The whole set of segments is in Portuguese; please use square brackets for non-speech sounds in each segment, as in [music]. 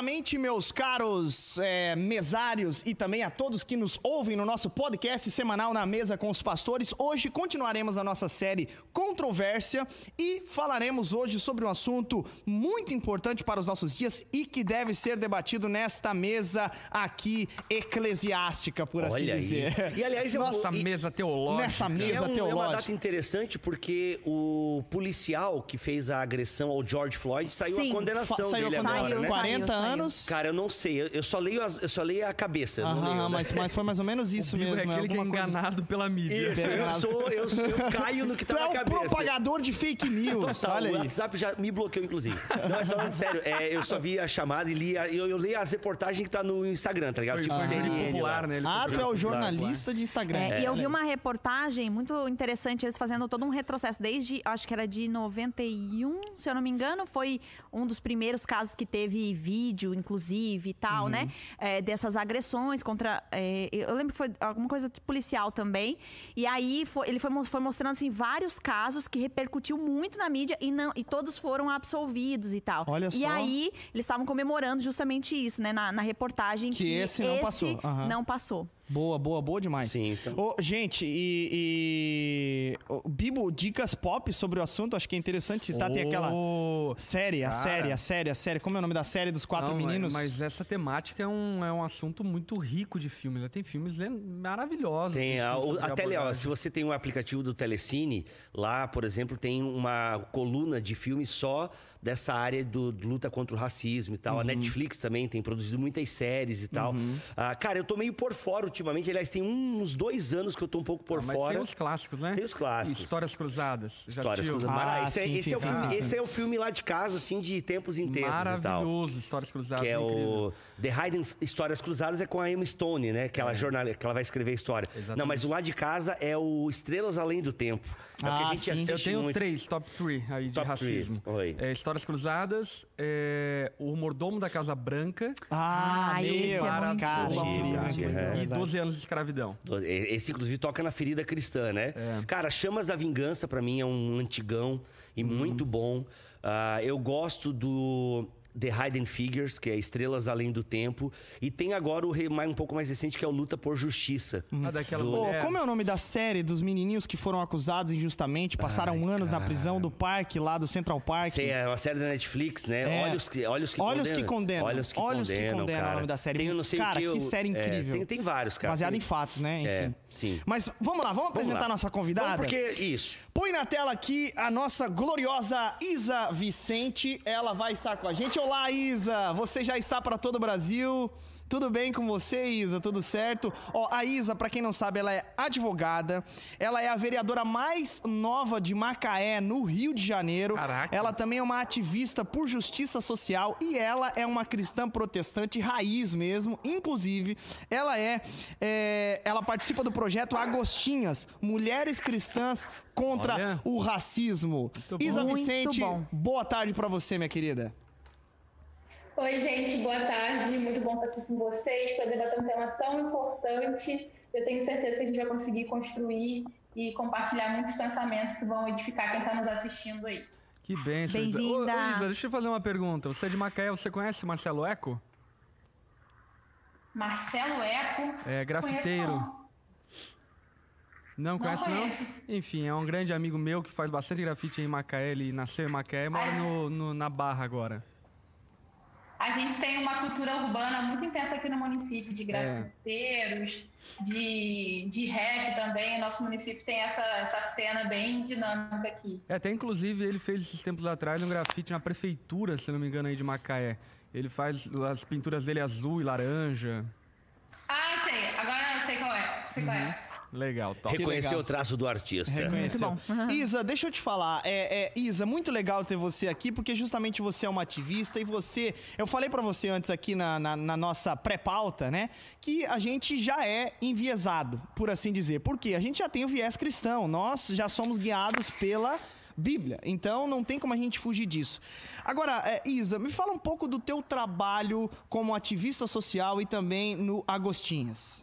Exatamente, meus caros é, mesários e também a todos que nos ouvem no nosso podcast semanal na mesa com os pastores. Hoje continuaremos a nossa série Controvérsia e falaremos hoje sobre um assunto muito importante para os nossos dias e que deve ser debatido nesta mesa aqui eclesiástica, por assim Olha aí. dizer. E aliás, é Nossa e- mesa teológica. Nessa é, mesa um- é uma teológica. data interessante porque o policial que fez a agressão ao George Floyd saiu Sim. a condenação saiu a dele condenação. agora, né? 40 Saiu, saiu. Anos. Cara, eu não sei. Eu, eu só leio as- eu só leio a cabeça. Aham, leio, né? mas, mas foi mais ou menos [laughs] isso o Bigo mesmo. é aquele que é alguma coisa assim. enganado pela mídia. Isso, eu sou, eu, sou- eu caio no que tá [laughs] Tu é na um cabeça. propagador de fake news, Total, olha o aí. WhatsApp já me bloqueou, inclusive. Não, mas falando sério, é, eu só vi a chamada e li, a- eu, eu leio as reportagens que tá no Instagram, tá ligado? Foi, tipo foi CNN popular, né? Ele Ah, tu é o jornalista de Instagram. É, e eu vi uma reportagem muito interessante, eles fazendo todo um retrocesso desde, acho que era de 91, se eu não me engano, foi um dos primeiros casos que teve vídeo, inclusive, e tal, né? É, dessas agressões contra. é, eu lembro que foi alguma coisa policial também. E aí foi- ele foi, foi mostrando assim, vários casos que repercutiu muito na mídia e, não, e todos foram absolvidos e tal. Olha E só. aí eles estavam comemorando justamente isso, né? Na, na reportagem Que esse não passou. Aham. não passou. Boa, boa, boa demais. Sim, então- Ô, gente, e, e- Bibo, dicas pop sobre o assunto, acho que é interessante citar. Tem aquela série, a Cara. série, a série, a série. Como é o nome da série dos quatro não, meninos? Mas, mas essa temática é um, é um assunto muito rico de filmes. né? Tem filmes maravilhosos. Tem assim, a, o, a tele, ó, se você tem um aplicativo do Telecine, lá, por exemplo, tem uma coluna de filmes só dessa área do, do luta contra o racismo e tal. Uhum. A Netflix também tem produzido muitas séries e tal. Ah, cara, eu tô meio por fora ultimamente. Aliás, tem uns dois anos que eu tô um pouco por Ah, mas fora. tem os clássicos, né? Tem os clássicos. Histórias Cruzadas. Já Histórias assistiu? Cruzadas. Ah, esse, é, esse sim, é o sim, filme, sim. esse é o filme lá de casa, assim, de tempos em tempos. Maravilhoso, Histórias Cruzadas. Que é incrível. o The Hidden Histórias Cruzadas é com a Emma Stone, né? Aquela jornalista que ela vai escrever história. Exatamente. Não, mas o lá de casa é o Estrelas Além do Tempo. É que Ah, sim. Eu tenho muito. três, top 3 aí de Top racismo. three, oi. É, Histórias Cruzadas, é, O Mordomo da Casa Branca Ah, esse meu, é muito cara, É. e verdade. 12 anos de escravidão. Esse, inclusive, toca na ferida cristã, né? É. Cara, Chamas da Vingança, pra mim, é um antigão e Uhum. muito bom. Ah, eu gosto do The Hidden Figures, que é Estrelas Além do Tempo. E tem agora o um pouco mais recente, que é o Luta por Justiça. Ah, daquela Do- mulher. como é o nome da série dos menininhos que foram acusados injustamente, passaram Ai, anos na cara. prisão do parque lá do Central Park? Essa é uma série da Netflix, né? É. Olha os que, olha os que Olha os condenam. que condenam. Olha os que Olha os que condenam, condenam, cara. é o nome da série. Tem, eu não sei Cara, o que, que eu- série é, incrível. tem, tem vários, cara. Baseado Tem- em fatos, né? Enfim. É, sim. Mas vamos lá, vamos apresentar lá. nossa convidada? Vamos porque isso. Põe na tela aqui a nossa gloriosa Isa Vicente. Ela vai estar com a gente. Olá, Isa! Você já está para todo o Brasil. Tudo bem com você, Isa? Tudo certo? Ó, a Isa, pra quem não sabe, ela é advogada. Ela é a vereadora mais nova de Macaé, no Rio de Janeiro. Caraca. Ela também é uma ativista por justiça social e ela é uma cristã protestante raiz mesmo. Inclusive, ela é, é, ela participa do projeto Agostinhas, Mulheres Cristãs contra Olha. o Racismo. Muito bom. Isa Muito Vicente, bom. boa tarde pra você, minha querida. Oi, gente, boa tarde. Muito bom estar aqui com vocês para debater um tema tão importante. Eu tenho certeza que a gente vai conseguir construir e compartilhar muitos pensamentos que vão edificar quem está nos assistindo aí. Que Isa. Bem-vinda. Ô, ô, Isa, deixa eu fazer uma pergunta. Você é de Macaé, você conhece Marcelo Eco? Marcelo Eco. É grafiteiro. Conheço, não. Não conhece, não? conheço. Enfim, é um grande amigo meu que faz bastante grafite em Macaé. Ele nasceu em Macaé e mora no, no- na Barra agora. A gente tem uma cultura urbana muito intensa aqui no município, de grafiteiros, de, de rap também. Nosso município tem essa, essa cena bem dinâmica aqui. É, até inclusive ele fez esses tempos atrás um grafite na prefeitura, se não me engano, aí de Macaé. Ele faz as pinturas dele azul e laranja. Ah, sei. Agora eu sei qual é. Sei qual é. Legal, top. Reconhecer legal. o traço do artista. Reconheceu. Muito bom. Isa, deixa eu te falar. É, é, Isa, muito legal ter você aqui, porque justamente você é uma ativista e você. Eu falei pra você antes aqui na, na- na nossa pré-pauta, né? Que a gente já é enviesado, por assim dizer. Por quê? A gente já tem o viés cristão. Nós já somos guiados pela. Bíblia. Então não tem como a gente fugir disso. Agora, é, Isa, me fala um pouco do teu trabalho como ativista social e também no Agostinhas.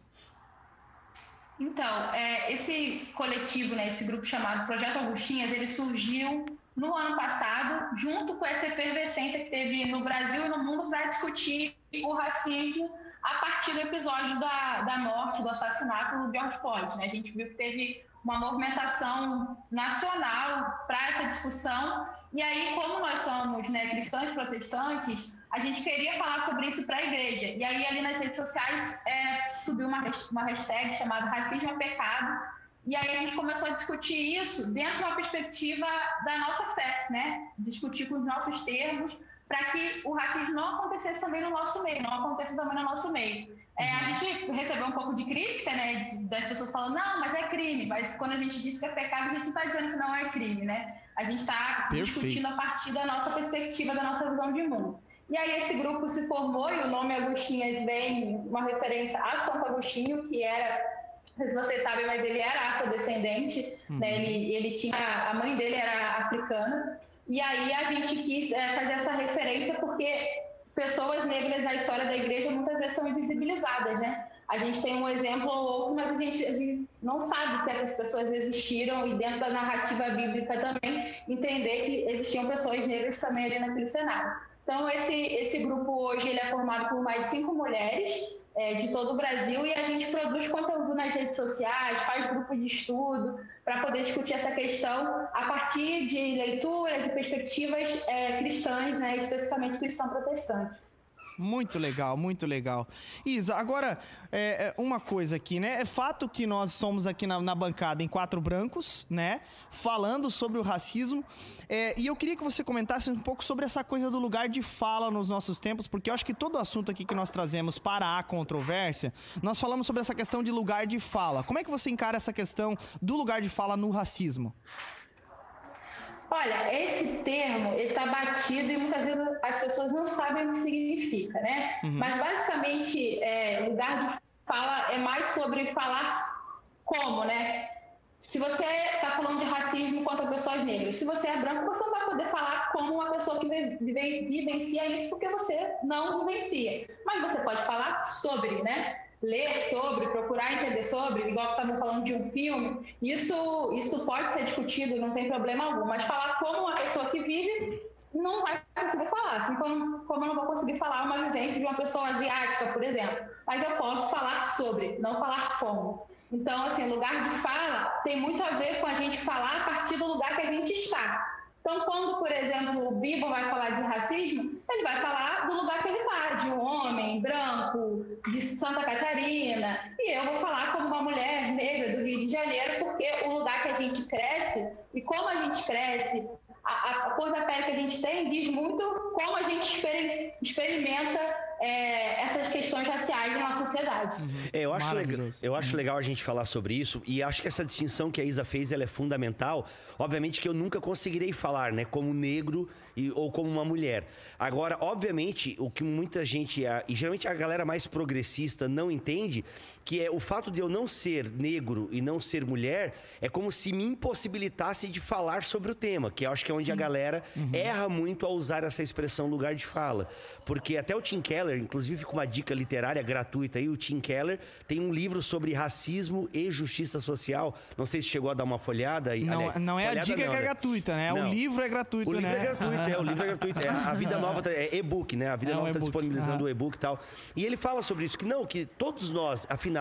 Então, é, esse coletivo, né, esse grupo chamado Projeto Augustinhas, ele surgiu no ano passado, junto com essa efervescência que teve no Brasil e no mundo para discutir o racismo a partir do episódio da, da morte, do assassinato do George Floyd. Né? A gente viu que teve uma movimentação nacional para essa discussão. E aí, como nós somos né, cristãos protestantes, a gente queria falar sobre isso para a igreja. E aí, ali nas redes sociais, é, subiu uma, uma hashtag chamada Racismo é Pecado. E aí a gente começou a discutir isso dentro da perspectiva da nossa fé, né? Discutir com os nossos termos, para que o racismo não acontecesse também no nosso meio, não aconteça também no nosso meio. É, a gente recebeu um pouco de crítica, né, das pessoas falando, não, mas é crime, mas quando a gente diz que é pecado, a gente não está dizendo que não é crime, né? A gente está discutindo a partir da nossa perspectiva, da nossa visão de mundo. E aí esse grupo se formou e o nome Agostinhas vem uma referência a Santo Agostinho, que era, se vocês sabem, mas ele era afrodescendente, né? uhum. né? Ele, ele tinha, a mãe dele era africana. E aí a gente quis é, fazer essa referência porque pessoas negras na história da igreja muitas vezes são invisibilizadas, né? A gente tem um exemplo ou outro, mas a gente, a gente, não sabe que essas pessoas existiram e dentro da narrativa bíblica também entender que existiam pessoas negras também ali naquele cenário. Então esse esse grupo hoje ele é formado por mais cinco mulheres é, de todo o Brasil e a gente produz conteúdo nas redes sociais, faz grupo de estudo para poder discutir essa questão a partir de leituras e perspectivas é, cristãs, né, especificamente cristão protestante. Muito legal, muito legal. Isa, agora, é, é, uma coisa aqui, né? É fato que nós somos aqui na, na bancada em quatro brancos, né? Falando sobre o racismo. É, e eu queria que você comentasse um pouco sobre essa coisa do lugar de fala nos nossos tempos, porque eu acho que todo assunto aqui que nós trazemos para a controvérsia, nós falamos sobre essa questão de lugar de fala. Como é que você encara essa questão do lugar de fala no racismo? Olha, esse termo ele está batido e muitas vezes as pessoas não sabem o que significa, né? Uhum. Mas basicamente, é, lugar de fala é mais sobre falar como, né? Se você está falando de racismo contra pessoas negras, se você é branco, você não vai poder falar como uma pessoa que vive, vivencia isso porque você não vivencia. Mas você pode falar sobre, né? Ler sobre, procurar entender sobre, igual você estava falando de um filme, isso, isso pode ser discutido, não tem problema algum, mas falar como uma pessoa que vive não vai conseguir falar, assim como, como eu não vou conseguir falar uma vivência de uma pessoa asiática, por exemplo, mas eu posso falar sobre, não falar como. Então, assim, lugar de fala tem muito a ver com a gente falar a partir do lugar que a gente está. Então, quando, por exemplo, o Bibo vai falar de racismo, ele vai falar do lugar que ele está, de um homem branco, de Santa Catarina, e eu vou falar como uma mulher negra do Rio de Janeiro, porque o lugar que a gente cresce e como a gente cresce, a, a cor da pele que a gente tem diz muito como a gente experimenta é, essas questões raciais na sociedade. Uhum. É, eu, acho legal, eu acho uhum. legal a gente falar sobre isso e acho que essa distinção que a Isa fez ela é fundamental. Obviamente que eu nunca conseguirei falar, né, como negro e, ou como uma mulher. Agora, obviamente, o que muita gente, e geralmente a galera mais progressista não entende, que é o fato de eu não ser negro e não ser mulher, é como se me impossibilitasse de falar sobre o tema, que eu acho que é onde Sim. a galera uhum. erra muito ao usar essa expressão lugar de fala. Porque até o Tim Keller, inclusive com uma dica literária gratuita aí, o Tim Keller tem um livro sobre racismo e justiça social. Não sei se chegou a dar uma folhada. Não, aliás, não é a dica não, que é né? gratuita, né? Não. O livro é gratuito, o né? O livro é gratuito, é. O livro é gratuito. É, a Vida [laughs] Nova tá, é e-book, né? A Vida é Nova está disponibilizando o e-book e tal. E ele fala sobre isso, que não, que todos nós, afinal,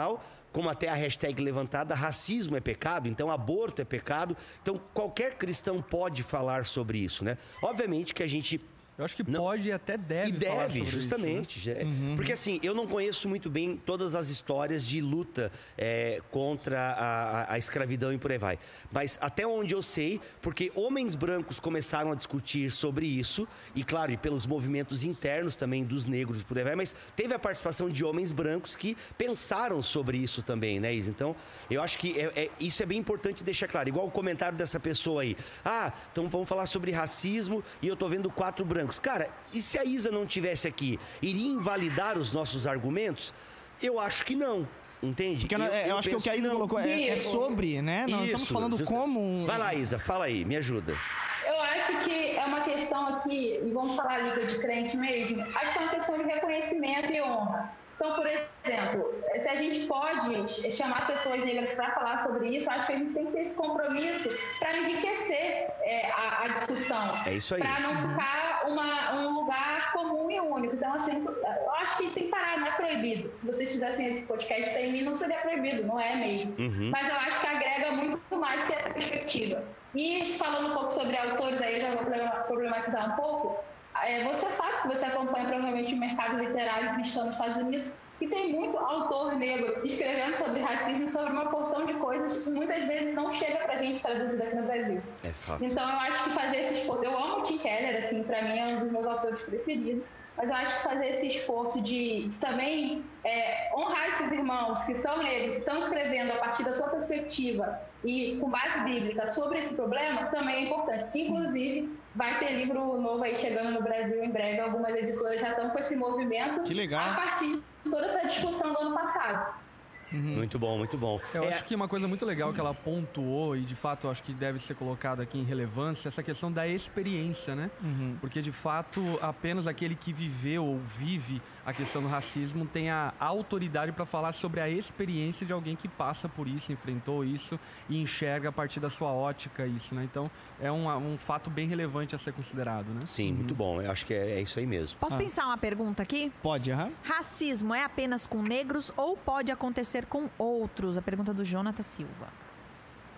como até a hashtag levantada, racismo é pecado, então aborto é pecado. Então qualquer cristão pode falar sobre isso, né? Obviamente que a gente eu acho que não. pode e até deve. E deve, justamente. Isso, né? uhum. Porque assim, eu não conheço muito bem todas as histórias de luta é, contra a, a, escravidão e por aí vai. Mas até onde eu sei, porque homens brancos começaram a discutir sobre isso, e claro, e pelos movimentos internos também dos negros e por aí vai, mas teve a participação de homens brancos que pensaram sobre isso também, né, Isa? Então, eu acho que é, é, isso é bem importante deixar claro. Igual o comentário dessa pessoa aí. Ah, então vamos falar sobre racismo e eu tô vendo quatro brancos brancos. Cara, e se a Isa não tivesse aqui, iria invalidar os nossos argumentos? Eu acho que não. Entende? Porque eu, eu, eu acho que o que a Isa colocou é, é, sobre, né? Nós Isso, estamos falando justa... como um... Vai lá, Isa, fala aí, me ajuda. Eu acho que é uma questão aqui, e vamos falar liga de crente mesmo, acho que é uma questão de reconhecimento e honra. Então, por exemplo, se a gente pode chamar pessoas negras para falar sobre isso, acho que a gente tem que ter esse compromisso para enriquecer é, a, a, a discussão. É isso aí. Para não ficar uma, um lugar comum e único. Então, assim, eu acho que tem que parar, não é proibido. Se vocês fizessem esse podcast sem mim, não seria proibido, não é mesmo. Uhum. Mas eu acho que agrega muito mais que essa perspectiva. E falando um pouco sobre autores, aí eu já vou problematizar um pouco. É, você sabe que você acompanha provavelmente o mercado literário cristão nos Estados Unidos e tem muito autor negro escrevendo sobre racismo, sobre uma porção de coisas que muitas vezes não chega pra gente traduzida aqui no Brasil. É fato. Então eu acho que fazer esse esforço, eu amo o Tim Keller, assim, pra mim é um dos meus autores preferidos, mas eu acho que fazer esse esforço de, de também é, honrar esses irmãos que são negros, estão escrevendo a partir da sua perspectiva e com base bíblica sobre esse problema, também é importante. Inclusive, vai ter livro novo aí chegando no Brasil em breve, algumas editoras já estão com esse movimento. Que legal. A partir toda essa discussão do ano passado. Uhum. Muito bom, muito bom. Eu É, acho que uma coisa muito legal que ela pontuou e de fato eu acho que deve ser colocado aqui em relevância essa questão da experiência, né? Porque de fato apenas aquele que viveu ou vive a questão do racismo tem a autoridade para falar sobre a experiência de alguém que passa por isso, enfrentou isso e enxerga a partir da sua ótica isso, né? Então é um, um fato bem relevante a ser considerado, né? Sim, muito bom. Eu acho que é, é isso aí mesmo. Posso Ah. pensar uma pergunta aqui? Pode, aham. Racismo é apenas com negros ou pode acontecer com outros? A pergunta do Jonathan Silva.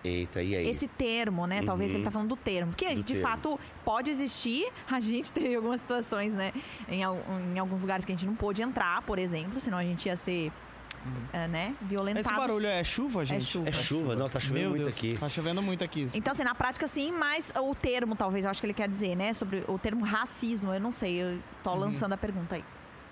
Eita, e aí? Esse termo, né? Talvez Uhum. ele tá falando do termo. Porque, Do de termo. fato, pode existir. [laughs] A gente teve algumas situações, né? Em, em alguns lugares que a gente não pôde entrar, por exemplo. Senão a gente ia ser, eh, né? Violentados. Esse barulho é chuva, gente? chuva. É chuva, não, tá chovendo Meu muito Deus, aqui. Tá chovendo muito aqui. Então, assim, na prática, sim, mas o termo, talvez, eu acho que ele quer dizer, né? Sobre o termo racismo, eu não sei, eu tô Uhum. lançando a pergunta aí.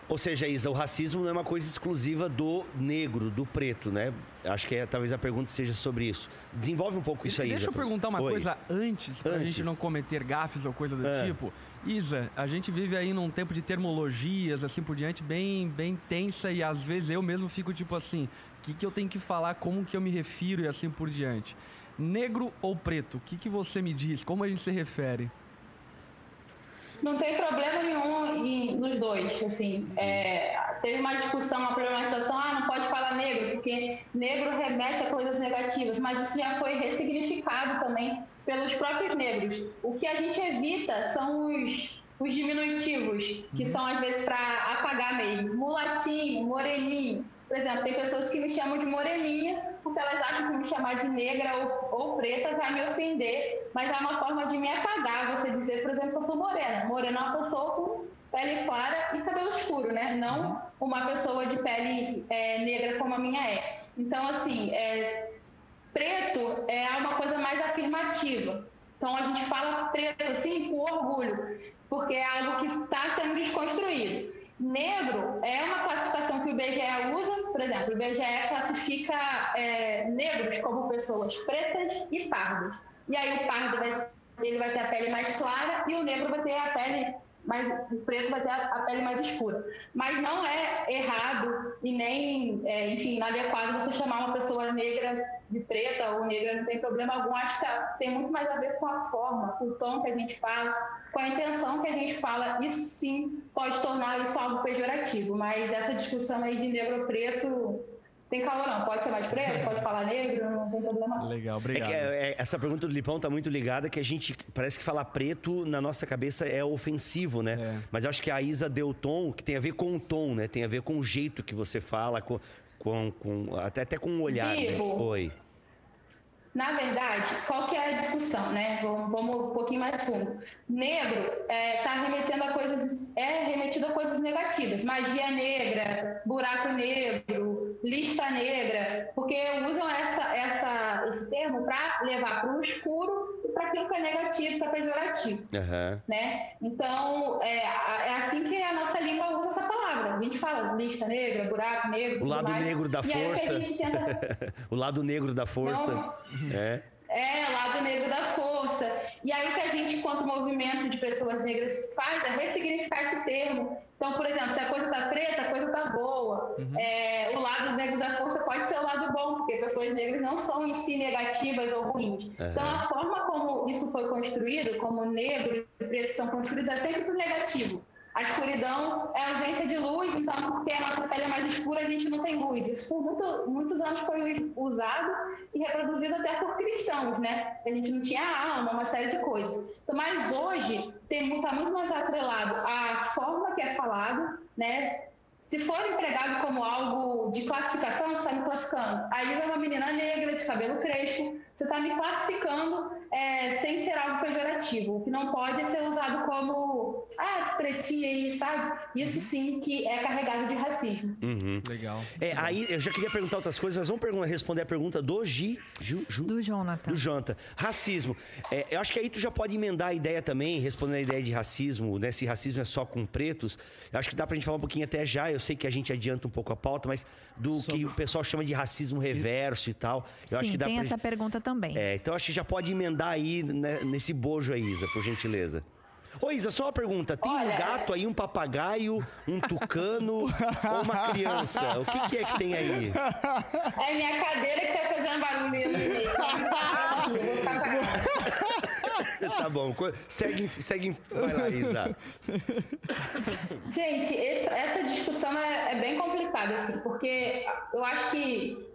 Ou seja, Isa, o racismo não é uma coisa exclusiva do negro, do preto, né? Acho que é, talvez a pergunta seja sobre isso. Desenvolve um pouco isso aí, Deixa Isa. eu perguntar uma Oi. coisa antes, pra Antes. gente não cometer gafes ou coisa do É. tipo. Isa, a gente vive aí num tempo de termologias, assim por diante, bem, bem tensa e às vezes eu mesmo fico tipo assim, o que, que eu tenho que falar, como que eu me refiro e assim por diante. Negro ou preto, o que, que você me diz? Como a gente se refere? Não tem problema nenhum em- nos dois, assim. É, teve uma discussão, uma problematização, ah, não pode falar negro, porque negro remete a coisas negativas, mas isso já foi ressignificado também pelos próprios negros. O que a gente evita são os, os diminutivos, que são às vezes para apagar mesmo. Mulatinho, moreninho. Por exemplo, tem pessoas que me chamam de moreninha porque elas acham que me chamar de negra ou, ou preta vai me ofender, mas é uma forma de me apagar você dizer, por exemplo, que eu sou morena. Morena é uma pessoa com pele clara e cabelo escuro, né? Não uma pessoa de pele é, negra como a minha é. Então, assim, é, preto é uma coisa mais afirmativa. Então a gente fala preto assim com orgulho, porque é algo que está sendo desconstruído. Negro é uma classificação que o IBGE usa, por exemplo, o IBGE classifica é, negros como pessoas pretas e pardas. E aí o pardo vai, ele vai ter a pele mais clara e o negro vai ter a pele mais, o preto vai ter a, pele mais escura. Mas não é errado e nem, é, enfim, inadequado você chamar uma pessoa negra de preta ou negra, não tem problema algum. Acho que tá- tem muito mais a ver com a forma, com o tom que a gente fala, com a intenção que a gente fala. Isso sim pode tornar isso algo pejorativo, mas essa discussão aí de negro preto tem calor não. Pode ser mais preto, [laughs] pode falar negro, não tem problema. Legal, É obrigado. que é- é- essa pergunta do Lipão tá muito ligada que a gente parece que falar preto na nossa cabeça é ofensivo, né? É. Mas eu acho que a Isa deu o tom que tem a ver com o tom, né? Tem a ver com o jeito que você fala, com, com, com- até, até com o olhar. Né? Vivo. Oi. Na verdade, qual que é a discussão, né? Vamos, vamos um pouquinho mais fundo. Negro está remetendo a coisas, é remetido a coisas negativas, magia negra, buraco negro, lista negra, porque usam essa, essa, esse termo para levar para o escuro e para aquilo que é negativo, que é pejorativo Aham. né? Então, é, é assim que a nossa língua usa essa palavra. A gente fala lista negra, buraco negro. O lado mais. negro da e o força. tenta [laughs] o lado negro da força. Não. É. é, lado negro da força. E aí o que a gente, enquanto movimento de pessoas negras, faz é ressignificar esse termo. Então, por exemplo, se a coisa tá preta, a coisa tá boa. É, o lado negro da força pode ser o lado bom, porque pessoas negras não são em si negativas ou ruins. Então, a forma como isso foi construído, como negro e preto são construídos, é sempre pro negativo. A escuridão é ausência de luz, então porque a nossa pele é mais escura, a gente não tem luz. Isso por muito, muitos anos foi usado e reproduzido até por cristãos, né? A gente não tinha alma, uma série de coisas. Então, mas hoje está muito mais atrelado à forma que é falado, né? Se for empregado como algo de classificação, você está me classificando. A Isa é uma menina negra, de cabelo crespo, você está me classificando é, sem ser algo pejorativo. O que não pode ser usado como, ah, esse pretinho aí, sabe? Isso sim que é carregado de racismo. Uhum. Legal. É, aí eu já queria perguntar outras coisas, mas vamos responder a pergunta do Gi, Ju, Ju, do Jonathan. Do Jonathan. Racismo. É, eu acho que aí tu já pode emendar a ideia também, respondendo a ideia de racismo, né? Se racismo é só com pretos. Eu acho que dá pra gente falar um pouquinho até já. Eu sei que a gente adianta um pouco a pauta, mas do Sobre... que o pessoal chama de racismo reverso e tal. Eu Sim, acho que dá tem pra... essa pergunta também. É, então acho que já pode emendar aí né, nesse bojo aí, Isa, por gentileza. Ô Isa, só uma pergunta. Tem Olha... um gato aí, um papagaio, um tucano [laughs] ou uma criança? O que, que, é que tem aí? É minha cadeira que tá fazendo barulho [laughs] Tá bom, segue, segue, vai lá, Isa. Gente, essa, essa discussão é, é bem complicada, assim, porque eu acho que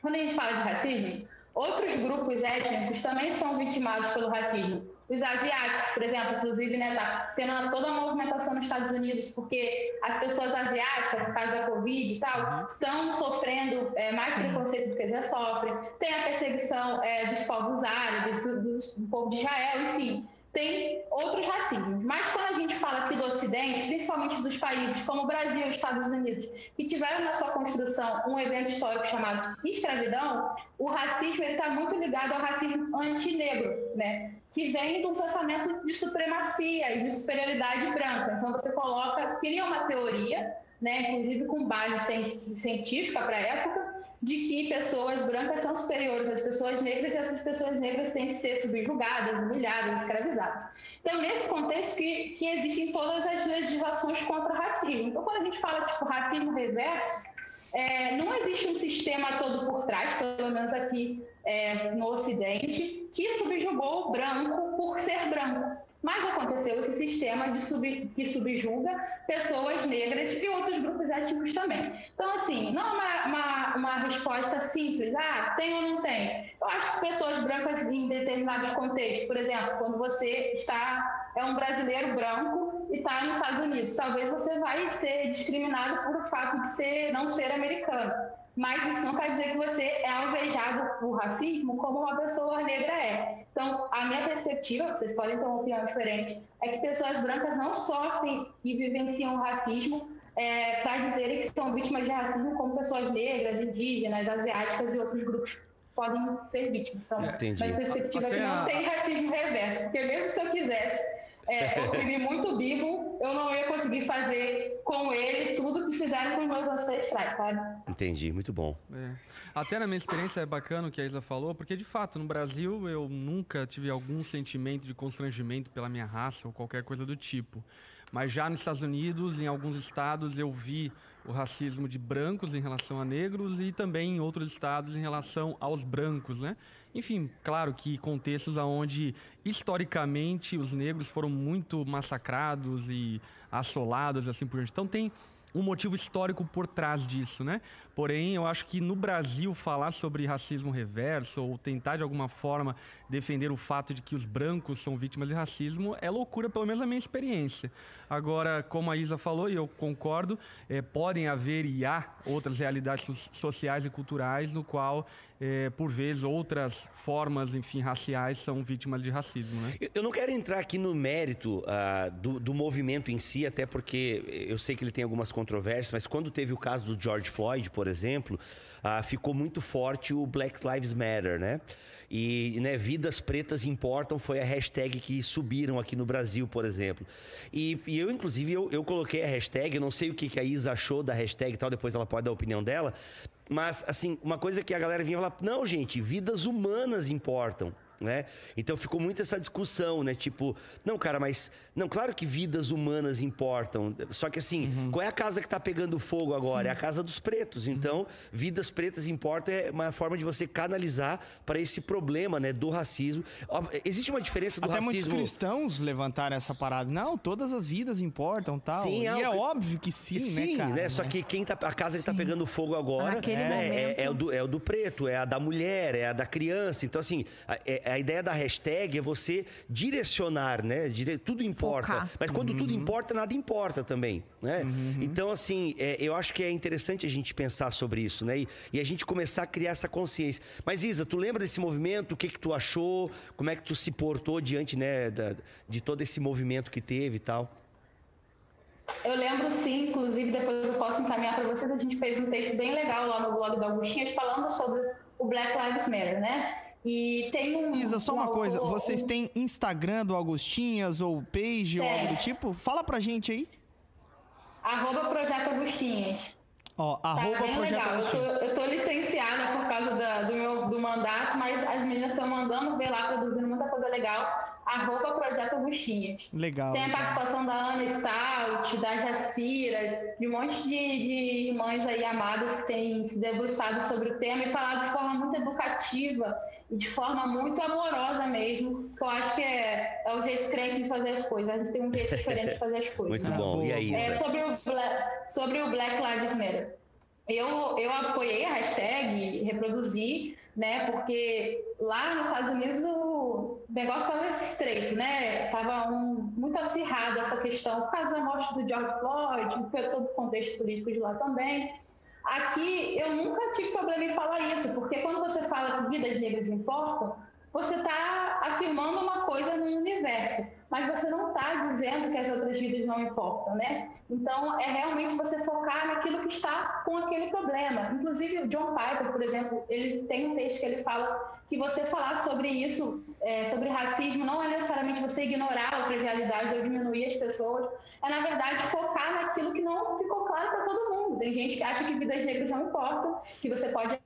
quando a gente fala de racismo, Outros grupos étnicos também são vitimados pelo racismo. Os asiáticos, por exemplo, inclusive, né, tá tendo toda uma movimentação nos Estados Unidos, porque as pessoas asiáticas, por causa da Covid e tal, uhum. estão sofrendo é, mais Sim. preconceito do que já sofrem. Tem a perseguição é, dos povos árabes, do, do, do povo de Israel, enfim tem outros racismos. Mas quando a gente fala aqui do Ocidente, principalmente dos países como o Brasil e Estados Unidos, que tiveram na sua construção um evento histórico chamado escravidão, o racismo está muito ligado ao racismo antinegro, né? Que vem de um pensamento de supremacia e de superioridade branca. Então você coloca, cria uma teoria, né, inclusive com base científica para a época, de que pessoas brancas são superiores às pessoas negras e essas pessoas negras têm que ser subjugadas, humilhadas, escravizadas. Então, nesse contexto que, que existem todas as legislações contra o racismo. Então, quando a gente fala tipo racismo reverso, é, não existe um sistema todo por trás, pelo menos aqui é, no Ocidente, que subjugou o branco por ser branco. Mas aconteceu esse sistema de sub, que subjuga pessoas negras e outros grupos étnicos também. Então, assim, não é uma, uma, uma, resposta simples, ah, tem ou não tem. Eu acho que pessoas brancas em determinados contextos, por exemplo, quando você está, é um brasileiro branco e está nos Estados Unidos, talvez você vai ser discriminado por o fato de ser, não ser americano mas isso não quer dizer que você é alvejado por racismo como uma pessoa negra é. Então, a minha perspectiva, vocês podem ter uma opinião diferente, é que pessoas brancas não sofrem e vivenciam o racismo é, para dizerem que são vítimas de racismo como pessoas negras, indígenas, asiáticas e outros grupos podem ser vítimas. Então, é, minha perspectiva é que não a... tem racismo reverso, porque mesmo se eu quisesse é, oprimir muito o Bibo, eu não ia conseguir fazer com ele tudo que fizeram com os meus ancestrais, sabe? Entendi, muito bom. É. Até na minha experiência é bacana o que a Isa falou, porque de fato no Brasil eu nunca tive algum sentimento de constrangimento pela minha raça ou qualquer coisa do tipo. Mas já nos Estados Unidos, em alguns estados, eu vi o racismo de brancos em relação a negros e também em outros estados em relação aos brancos, né? Enfim, claro que contextos onde historicamente os negros foram muito massacrados e assolados assim por diante. Então tem um motivo histórico por trás disso, né? Porém, eu acho que no Brasil falar sobre racismo reverso ou tentar de alguma forma defender o fato de que os brancos são vítimas de racismo é loucura, pelo menos na minha experiência. Agora, como a Isa falou, e eu concordo, é, podem haver e há outras realidades sociais e culturais no qual é, por vezes, outras formas, enfim, raciais são vítimas de racismo, né? Eu não quero entrar aqui no mérito uh, do, do, movimento em si, até porque eu sei que ele tem algumas controvérsias, mas quando teve o caso do George Floyd, por exemplo, uh, ficou muito forte o Black Lives Matter, né? E né, vidas pretas importam foi a hashtag que subiram aqui no Brasil, por exemplo. E, e eu, inclusive, eu, eu, coloquei a hashtag, eu não sei o que, que a Isa achou da hashtag e tal, depois ela pode dar a opinião dela. Mas, assim, uma coisa que a galera vinha falar: não, gente, vidas humanas importam. Né? Então ficou muito essa discussão, né? Tipo, não, cara, mas não, claro que vidas humanas importam. Só que assim, uhum. qual é a casa que está pegando fogo agora? Sim. É a casa dos pretos. Então, uhum. vidas pretas importam é uma forma de você canalizar para esse problema, né, do racismo. Existe uma diferença do Até racismo. muitos cristãos levantaram essa parada. Não, todas as vidas importam, tal. Sim, é, e é, é óbvio que sim, né, sim, né, cara? né? Só que quem tá a casa está pegando fogo agora, né, é, é, o do, é o do preto, é a da mulher, é a da criança. Então assim, é, a ideia da hashtag é você direcionar, né? Dire... Tudo importa. Focar. Mas quando uhum. tudo importa, nada importa também, né? Uhum. Então, assim, é, eu acho que é interessante a gente pensar sobre isso, né? E, e, a gente começar a criar essa consciência. Mas, Isa, tu lembra desse movimento? O que que tu achou? Como é que tu se portou diante, né, da, de todo esse movimento que teve e tal? Eu lembro sim, inclusive depois eu posso encaminhar para vocês. A gente fez um texto bem legal lá no blog da Augustinhas falando sobre o Black Lives Matter, né? E tem um. Isa, só uma um coisa. Autor, vocês um... têm Instagram do Augustinhas ou page é. ou algo do tipo? Fala pra gente aí. Arroba Projeto Augustinhas. Ó, tá arroba Projeto legal. Augustinhas. Eu tô, eu tô licenciada por causa da, do meu do mandato, mas as meninas estão mandando ver lá, produzindo muita coisa legal arroba Projeto Agostinhas. Legal. Tem a participação da Ana Stout, da Jacira, de um monte de, de irmãs aí amadas que têm se debruçado sobre o tema e falado de forma muito educativa e de forma muito amorosa mesmo, que eu acho que é, é o jeito crente de fazer as coisas. A gente tem um jeito diferente de fazer as coisas. [laughs] Muito bom. E aí? É, sobre, o Black, sobre o Black Lives Matter. Eu, eu apoiei a hashtag, reproduzi, né? Porque lá nos Estados Unidos o negócio estava estreito, né? Estava um, muito acirrado essa questão por causa da morte do George Floyd, foi todo o contexto político de lá também. Aqui eu nunca tive problema em falar isso, porque quando você fala que vidas negras importam, você está afirmando uma coisa no universo mas você não está dizendo que as outras vidas não importam, né? Então, é realmente você focar naquilo que está com aquele problema. Inclusive, o John Piper, por exemplo, ele tem um texto que ele fala que você falar sobre isso, é, sobre racismo, não é necessariamente você ignorar outras realidades ou diminuir as pessoas, é, na verdade, focar naquilo que não ficou claro para todo mundo. Tem gente que acha que vidas negras não importam, que você pode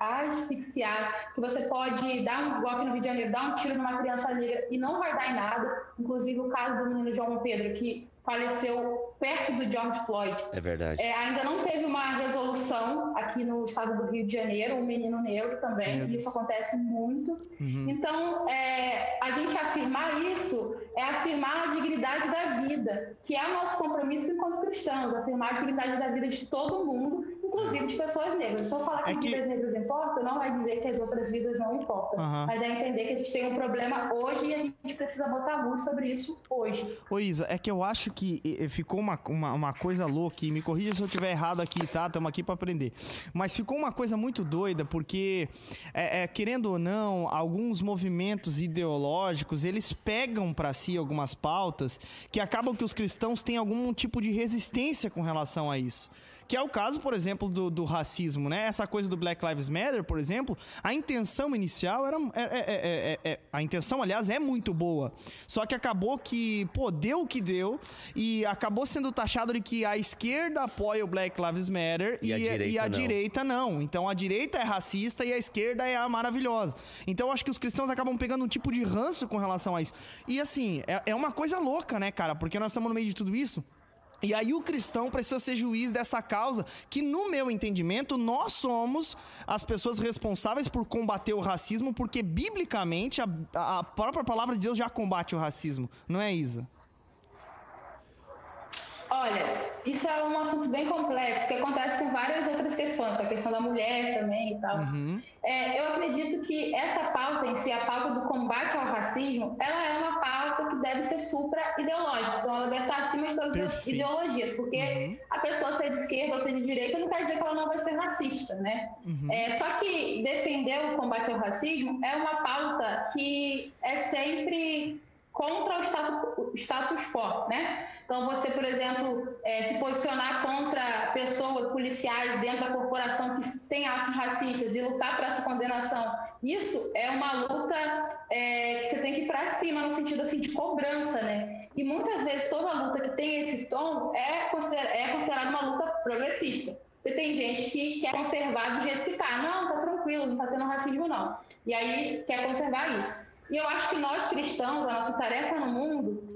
asfixiar, que você pode dar um golpe no Rio de Janeiro, dar um tiro numa criança negra e não vai dar em nada. Inclusive o caso do menino João Pedro, que faleceu perto do George Floyd. É verdade. É, ainda não teve uma resolução aqui no estado do Rio de Janeiro, um menino negro também, e isso acontece muito. Uhum. Então, é, a gente afirmar isso é afirmar a dignidade da vida, que é o nosso compromisso enquanto cristãos, afirmar a dignidade da vida de todo mundo, inclusive de pessoas negras. Então, falar que, é que... vidas negras importam não vai dizer que as outras vidas não importam, uhum. mas é entender que a gente tem um problema hoje e a gente precisa botar luz sobre isso hoje. Ô Isa, é que eu acho que ficou uma, uma, uma coisa louca, e me corrija se eu estiver errado aqui, tá? Estamos aqui para aprender. Mas ficou uma coisa muito doida, porque, é, é, querendo ou não, alguns movimentos ideológicos, eles pegam para si algumas pautas que acabam que os cristãos têm algum tipo de resistência com relação a isso. Que é o caso, por exemplo, do, do, racismo, né? Essa coisa do Black Lives Matter, por exemplo, a intenção inicial era. É, é, é, a intenção, aliás, é muito boa. Só que acabou que, pô, deu o que deu e acabou sendo taxado de que a esquerda apoia o Black Lives Matter e, e a, direita, e a não. direita não. Então a direita é racista e a esquerda é a maravilhosa. Então eu acho que os cristãos acabam pegando um tipo de ranço com relação a isso. E assim, é, é uma coisa louca, né, cara? Porque nós estamos no meio de tudo isso. E aí o cristão precisa ser juiz dessa causa, que no meu entendimento nós somos as pessoas responsáveis por combater o racismo, porque biblicamente a, a própria palavra de Deus já combate o racismo, não é Isa? Olha, isso é um assunto bem complexo, que acontece com várias outras questões, com a questão da mulher também e tal. Uhum. É, eu acredito que essa pauta em si, a pauta do combate ao racismo, ela é uma pauta que deve ser supra-ideológica, então ela deve estar acima de todas Perfeito. as ideologias, porque uhum. a pessoa ser de esquerda ou ser de direita não quer dizer que ela não vai ser racista, né? Uhum. É, só que defender o combate ao racismo é uma pauta que é sempre contra o status, status quo, né? Então, você, por exemplo, é, se posicionar contra pessoas policiais dentro da corporação que tem atos racistas e lutar por essa condenação, isso é uma luta é, que você tem que ir para cima no sentido assim de cobrança, né? E muitas vezes toda luta que tem esse tom é, consider, é considerada uma luta progressista. E tem gente que quer conservar do jeito que está. Não, tá tranquilo, não está tendo racismo, não. E aí quer conservar isso. E eu acho que nós cristãos, a nossa tarefa no mundo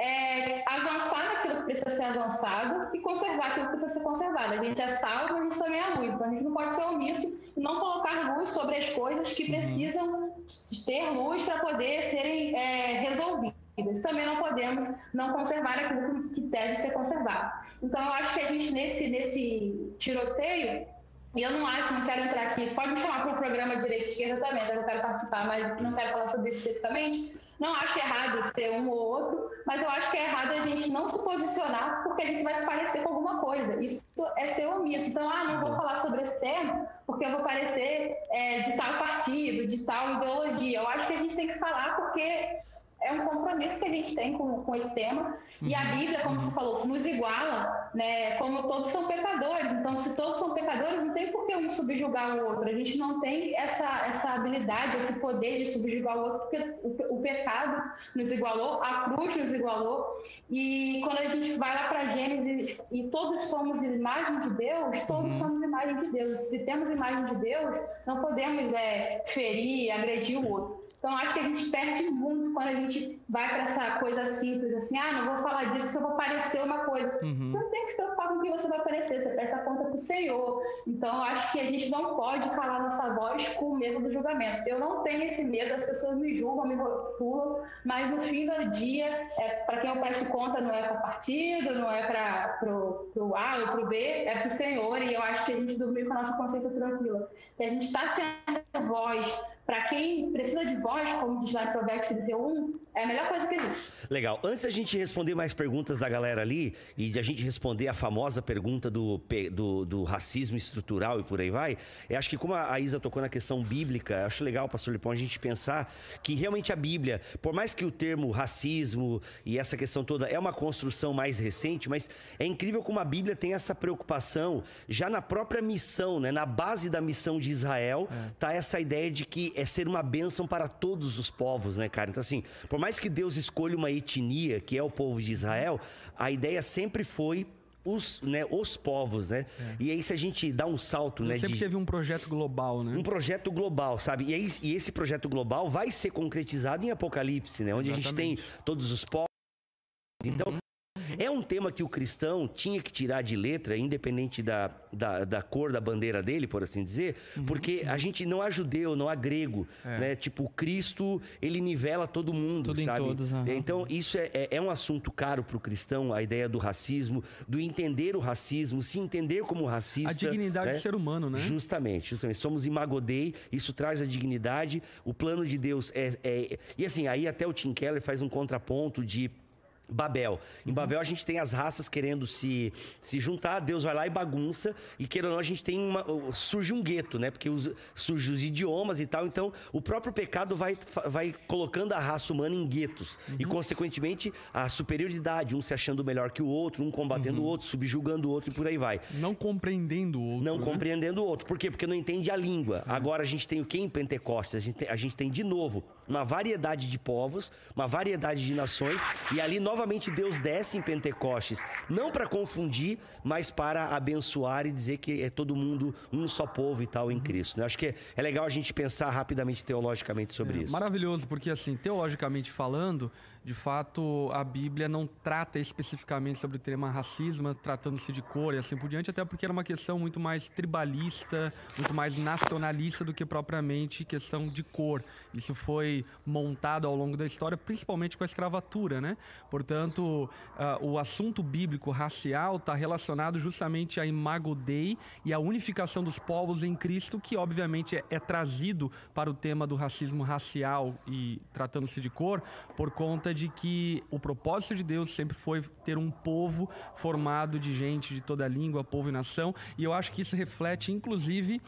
é avançar naquilo que precisa ser avançado e conservar aquilo que precisa ser conservado. A gente é salvo, a gente também é luz. Então a gente não pode ser omisso e não colocar luz sobre as coisas que uhum. precisam ter luz para poder serem é, resolvidas. Também não podemos não conservar aquilo que deve ser conservado. Então eu acho que a gente nesse, nesse tiroteio e eu não acho, não quero entrar aqui, pode me chamar para o programa Direita e Esquerda também, eu quero participar, mas não quero falar sobre isso especificamente. Não acho errado ser um ou outro, mas eu acho que é errado a gente não se posicionar porque a gente vai se parecer com alguma coisa. Isso é ser omisso. Então, ah, não vou falar sobre esse tema porque eu vou parecer é, de tal partido, de tal ideologia. Eu acho que a gente tem que falar porque é um compromisso que a gente tem com, com esse tema. E a uhum. Bíblia, como você uhum. falou, nos iguala, né? Como todos são pecadores. Então, se todos são pecadores, não tem por que um subjugar o outro. A gente não tem essa, essa habilidade, esse poder de subjugar o outro, porque o, o pecado nos igualou, a cruz nos igualou. E quando a gente vai lá para Gênesis e todos somos imagem de Deus, todos uhum. somos imagem de Deus. Se temos imagem de Deus, não podemos é, ferir, agredir o outro. Então, acho que a gente perde muito quando a gente vai para essa coisa simples, assim, ah, não vou falar disso porque eu vou parecer uma coisa. Uhum. Você não tem que se preocupar com o que você vai parecer, você presta conta para o Senhor. Então, acho que a gente não pode calar nossa voz com medo do julgamento. Eu não tenho esse medo, as pessoas me julgam, me rotulam, mas no fim do dia, é, para quem eu presto conta, não é para partido, não é para o A ou para o B, é para o Senhor. E eu acho que a gente dormir com a nossa consciência tranquila. Que a gente está sendo voz para quem precisa de voz, como diz lá em Provérbios 31, é a melhor coisa que existe. Legal. Antes da gente responder mais perguntas da galera ali e de a gente responder a famosa pergunta do, do, do racismo estrutural e por aí vai, eu acho que como a Isa tocou na questão bíblica, acho legal, pastor Lipão, a gente pensar que realmente a Bíblia, por mais que o termo racismo e essa questão toda é uma construção mais recente, mas é incrível como a Bíblia tem essa preocupação já na própria missão, né? na base da missão de Israel, é. tá essa ideia de que é ser uma bênção para todos os povos, né, cara? Então, assim, por mais que Deus escolha uma etnia, que é o povo de Israel, a ideia sempre foi os, né, os povos, né? É. E aí se a gente dá um salto, né? Sempre de... teve um projeto global, né? Um projeto global, sabe? E, aí, e esse projeto global vai ser concretizado em Apocalipse, né? Onde Exatamente. a gente tem todos os povos. Então, uhum. É um tema que o cristão tinha que tirar de letra, independente da, da, da cor da bandeira dele, por assim dizer, uhum. porque a gente não há judeu, não há grego, é. né? Tipo, Cristo, ele nivela todo mundo, Tudo sabe? Em todos, uhum. Então, isso é, é, é, um assunto caro para o cristão, a ideia do racismo, do entender o racismo, se entender como racista. A dignidade né? do ser humano, né? Justamente, justamente. Somos imagodei, isso traz a dignidade, o plano de Deus é, é... E assim, aí até o Tim Keller faz um contraponto de Babel. Em Babel a gente tem as raças querendo se, se juntar, Deus vai lá e bagunça, e queira ou não, a gente tem uma. surge um gueto, né? Porque os, surge os idiomas e tal, então o próprio pecado vai, vai colocando a raça humana em guetos. Uhum. E, consequentemente, a superioridade, um se achando melhor que o outro, um combatendo uhum. o outro, subjugando o outro e por aí vai. Não compreendendo o outro. Não né? compreendendo o outro. Por quê? Porque não entende a língua. Uhum. Agora a gente tem o que em Pentecostes? A gente tem, a gente tem de novo uma variedade de povos, uma variedade de nações, e ali novamente Deus desce em Pentecostes, não para confundir, mas para abençoar e dizer que é todo mundo um só povo e tal em. Cristo. Né? Acho que é legal a gente pensar rapidamente teologicamente sobre é, isso. Maravilhoso, porque assim, teologicamente falando, de fato, a Bíblia não trata especificamente sobre o tema racismo, tratando-se de cor e assim por diante, até porque era uma questão muito mais tribalista, muito mais nacionalista do que propriamente questão de cor. Isso foi montado ao longo da história, principalmente com a escravatura, né? Portanto, uh, o assunto bíblico racial está relacionado justamente à imago Dei e à unificação dos povos em Cristo, que obviamente é, é trazido para o tema do racismo racial e tratando-se de cor, por conta conta de que o propósito de Deus sempre foi ter um povo formado de gente de toda língua, povo e nação, e eu acho que isso reflete, inclusive,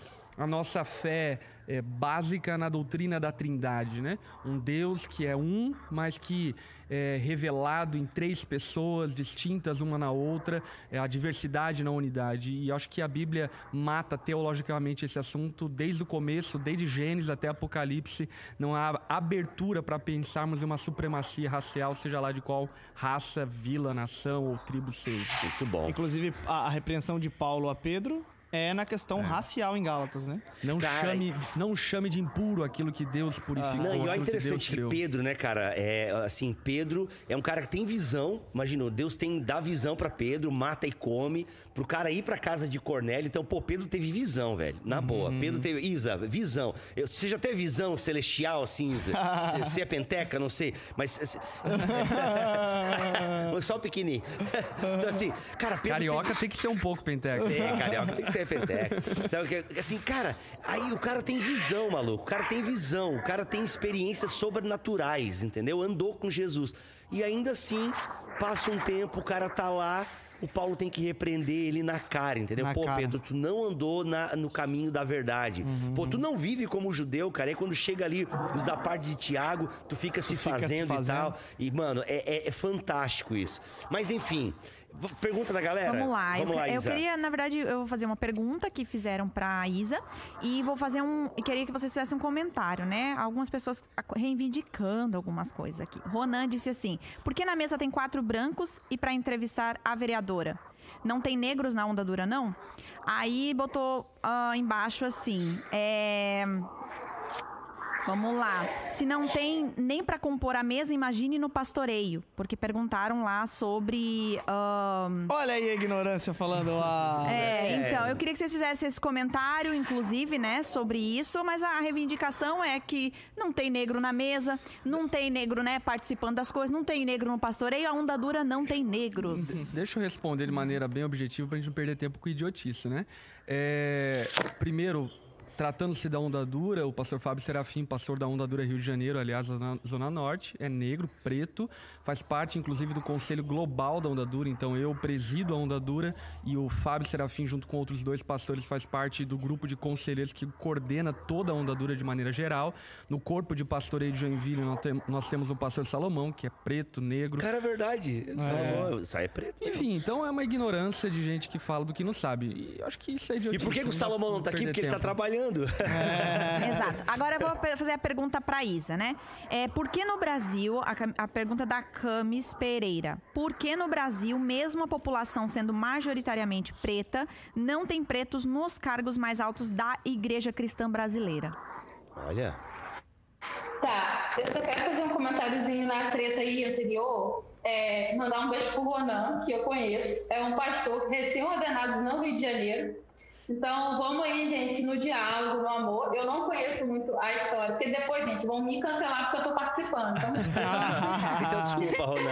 a nossa fé é, básica na doutrina da Trindade, né? Um Deus que é um, mas que é revelado em três pessoas distintas uma na outra, é a diversidade na unidade. E acho que a Bíblia mata teologicamente esse assunto desde o começo, desde Gênesis até Apocalipse. Não há abertura para pensarmos em uma supremacia racial, seja lá de qual raça, vila, nação ou tribo seja. Muito bom. Inclusive, a, a repreensão de Paulo a Pedro é na questão racial em Gálatas, né? Não, Cara, chame, não chame de impuro aquilo que Deus purificou. Não, e olha que interessante que, criou. Pedro, né, cara, é assim, Pedro é um cara que tem visão, imagina, Deus tem dá visão pra Pedro, mata e come, pro cara ir pra casa de Cornélio, então, pô, Pedro teve visão, velho, na boa, Uhum. Pedro teve, Isa, visão, Eu- você já teve visão celestial, assim, Isa? [laughs] Você- Você é penteca, não sei, mas... [laughs] [laughs] Só o pequenininho. Então, assim, cara, Pedro Carioca teve- tem que ser um pouco penteca. é, carioca tem que ser peteca. Então, que- assim, cara, aí o cara tem visão, maluco. O cara tem visão, o cara tem experiências sobrenaturais, entendeu? Andou com Jesus. E ainda assim, passa um tempo, o cara tá lá, o Paulo tem que repreender ele na cara, entendeu? Na Pô, cara. Pedro, tu não andou na- no caminho da verdade. Uhum. Pô, tu não vive como judeu, cara. E quando chega ali os da parte de Tiago, tu fica se fica se fazendo e fazendo. tal. E, mano, é, é- é fantástico isso. Mas, enfim, pergunta da galera. Vamos lá. Vamos eu, lá, eu Isa. queria, na verdade, eu vou fazer uma pergunta que fizeram pra Isa e vou fazer um. E queria que vocês fizessem um comentário, né? Algumas pessoas reivindicando algumas coisas aqui. Ronan disse assim: por que na mesa tem quatro brancos e pra entrevistar a vereadora? Não tem negros na onda dura, não? Aí botou ah, embaixo assim: é. Vamos lá. Se não tem nem pra compor a mesa, imagine no pastoreio. Porque perguntaram lá sobre. ahn, Olha aí a ignorância falando. Ah, é, então, eu queria que vocês fizessem esse comentário, inclusive, né, sobre isso, mas a reivindicação é que não tem negro na mesa, não tem negro, né, participando das coisas, não tem negro no pastoreio, a onda dura não tem negros. Deixa eu responder de maneira bem objetiva pra gente não perder tempo com idiotice, né? É, primeiro, tratando-se da Onda Dura, o pastor Fábio Serafim, pastor da Onda Dura Rio de Janeiro, aliás, Zona, Zona Norte, é negro, preto, faz parte inclusive do Conselho Global da Onda Dura, então eu presido a Onda Dura e o Fábio Serafim, junto com outros dois pastores, faz parte do grupo de conselheiros que coordena toda a Onda Dura de maneira geral. No corpo de pastoreio de Joinville, nós, tem- nós temos o pastor Salomão, que é preto, negro, Cara, é verdade. Salomão, sai preto. mesmo. enfim, então é uma ignorância de gente que fala do que não sabe. E eu acho que isso é E idiotice. por que, que o Salomão não tá aqui? Porque ele tá trabalhando. [laughs] Exato. Agora eu vou fazer a pergunta pra Isa, né? É, por que no Brasil, a, a pergunta da Camis Pereira, por que no Brasil, mesmo a população sendo majoritariamente preta, não tem pretos nos cargos mais altos da Igreja Cristã Brasileira? Olha. Tá, eu só quero fazer um comentáriozinho na treta aí anterior. É, mandar um beijo pro Ronan, que eu conheço. É um pastor recém-ordenado no Rio de Janeiro. Então, vamos aí, gente, no diálogo, no amor. Eu não conheço muito a história, porque depois, gente, vão me cancelar porque eu tô participando. Então, [laughs] Então, desculpa, Ronan.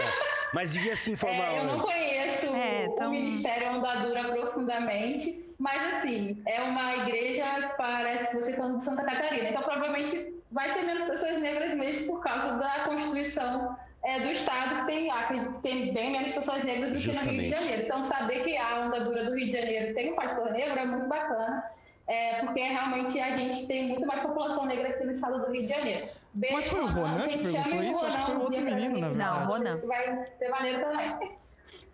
Mas devia se informar É, eu não conheço É, o então- Ministério Ondadura profundamente, mas assim, é uma igreja, parece que vocês são de Santa Catarina, então provavelmente vai ter menos pessoas negras mesmo por causa da Constituição é, do Estado, que tem, acredito que tem bem menos pessoas negras do que no Rio de. Janeiro. Então saber que a Ondadura do Rio de Janeiro tem um pastor negro é muito bacana. É, porque realmente a gente tem muito mais população negra aqui no estado do Rio de Janeiro. Beijo, Mas foi o Ronan que gente, perguntou isso? Acho que foi outro menino, na verdade. Não, Ronan. Isso vai ser maneiro também.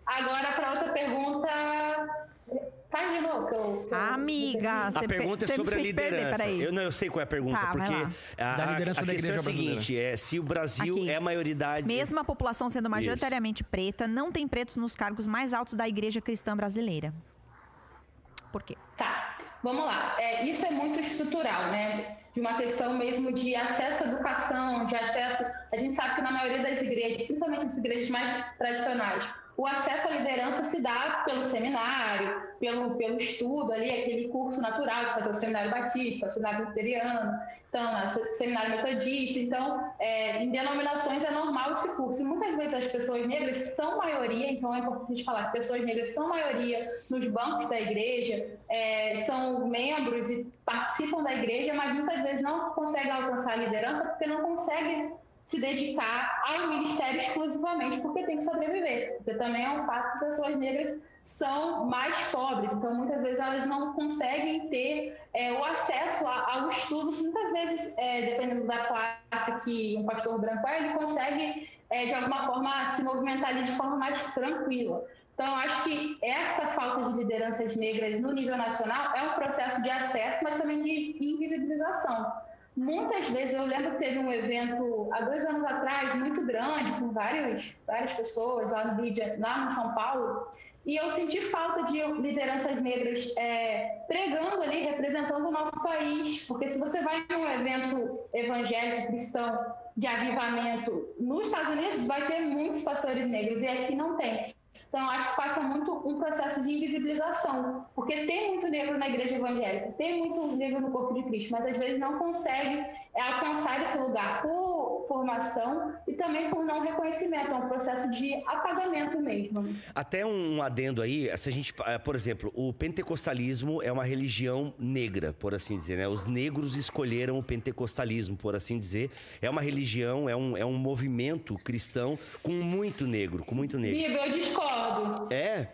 Agora, para outra pergunta. Faz de novo. Que eu, que eu- Amiga, A você pergunta é sobre a perder, liderança. peraí. eu não, eu sei qual é a pergunta, Tá, porque a, Da a- liderança a da questão é a igreja seguinte: é se o Brasil Aqui. é a maioridade. Mesmo a população sendo majoritariamente preta, não tem pretos nos cargos mais altos da Igreja Cristã Brasileira. Por quê? Tá, vamos lá. É, isso é muito estrutural, né? De uma questão mesmo de acesso à educação, de acesso. A gente sabe que na maioria das igrejas, principalmente as igrejas mais tradicionais, o acesso à liderança se dá pelo seminário, pelo, pelo estudo ali, aquele curso natural de fazer o seminário batista, o seminário luterano, então, o seminário metodista. Então, é, em denominações é normal esse curso. E muitas vezes as pessoas negras são maioria, então é importante falar que pessoas negras são maioria nos bancos da igreja, é, são membros e participam da igreja, mas muitas vezes não conseguem alcançar a liderança porque não conseguem se dedicar ao ministério exclusivamente porque tem que sobreviver. Porque também é um fato que pessoas negras são mais pobres, então muitas vezes elas não conseguem ter é, o acesso ao estudo, muitas vezes, é, dependendo da classe que um pastor branco é, ele consegue, é, de alguma forma, se movimentar ali de forma mais tranquila. Então, acho que essa falta de lideranças negras no nível nacional é um processo de acesso, mas também de invisibilização. Muitas vezes, eu lembro que teve um evento há dois anos atrás, muito grande, com vários, várias pessoas lá no lá São Paulo, e eu senti falta de lideranças negras é, pregando ali, representando o nosso país. Porque se você vai em um evento evangélico cristão de avivamento nos Estados Unidos, vai ter muitos pastores negros, e aqui não tem. Então, acho que passa muito um processo de invisibilização, porque tem muito negro na igreja evangélica, tem muito negro no corpo de Cristo, mas às vezes não consegue é, alcançar esse lugar por formação e também por não reconhecimento. É um processo de apagamento mesmo. Até um adendo aí, se a gente, eh, por exemplo, o pentecostalismo é uma religião negra, por assim dizer, né? Os negros escolheram o pentecostalismo, por assim dizer. É uma religião, é um, é um movimento cristão com muito negro, com muito negro. Bíblia, eu discordo. É?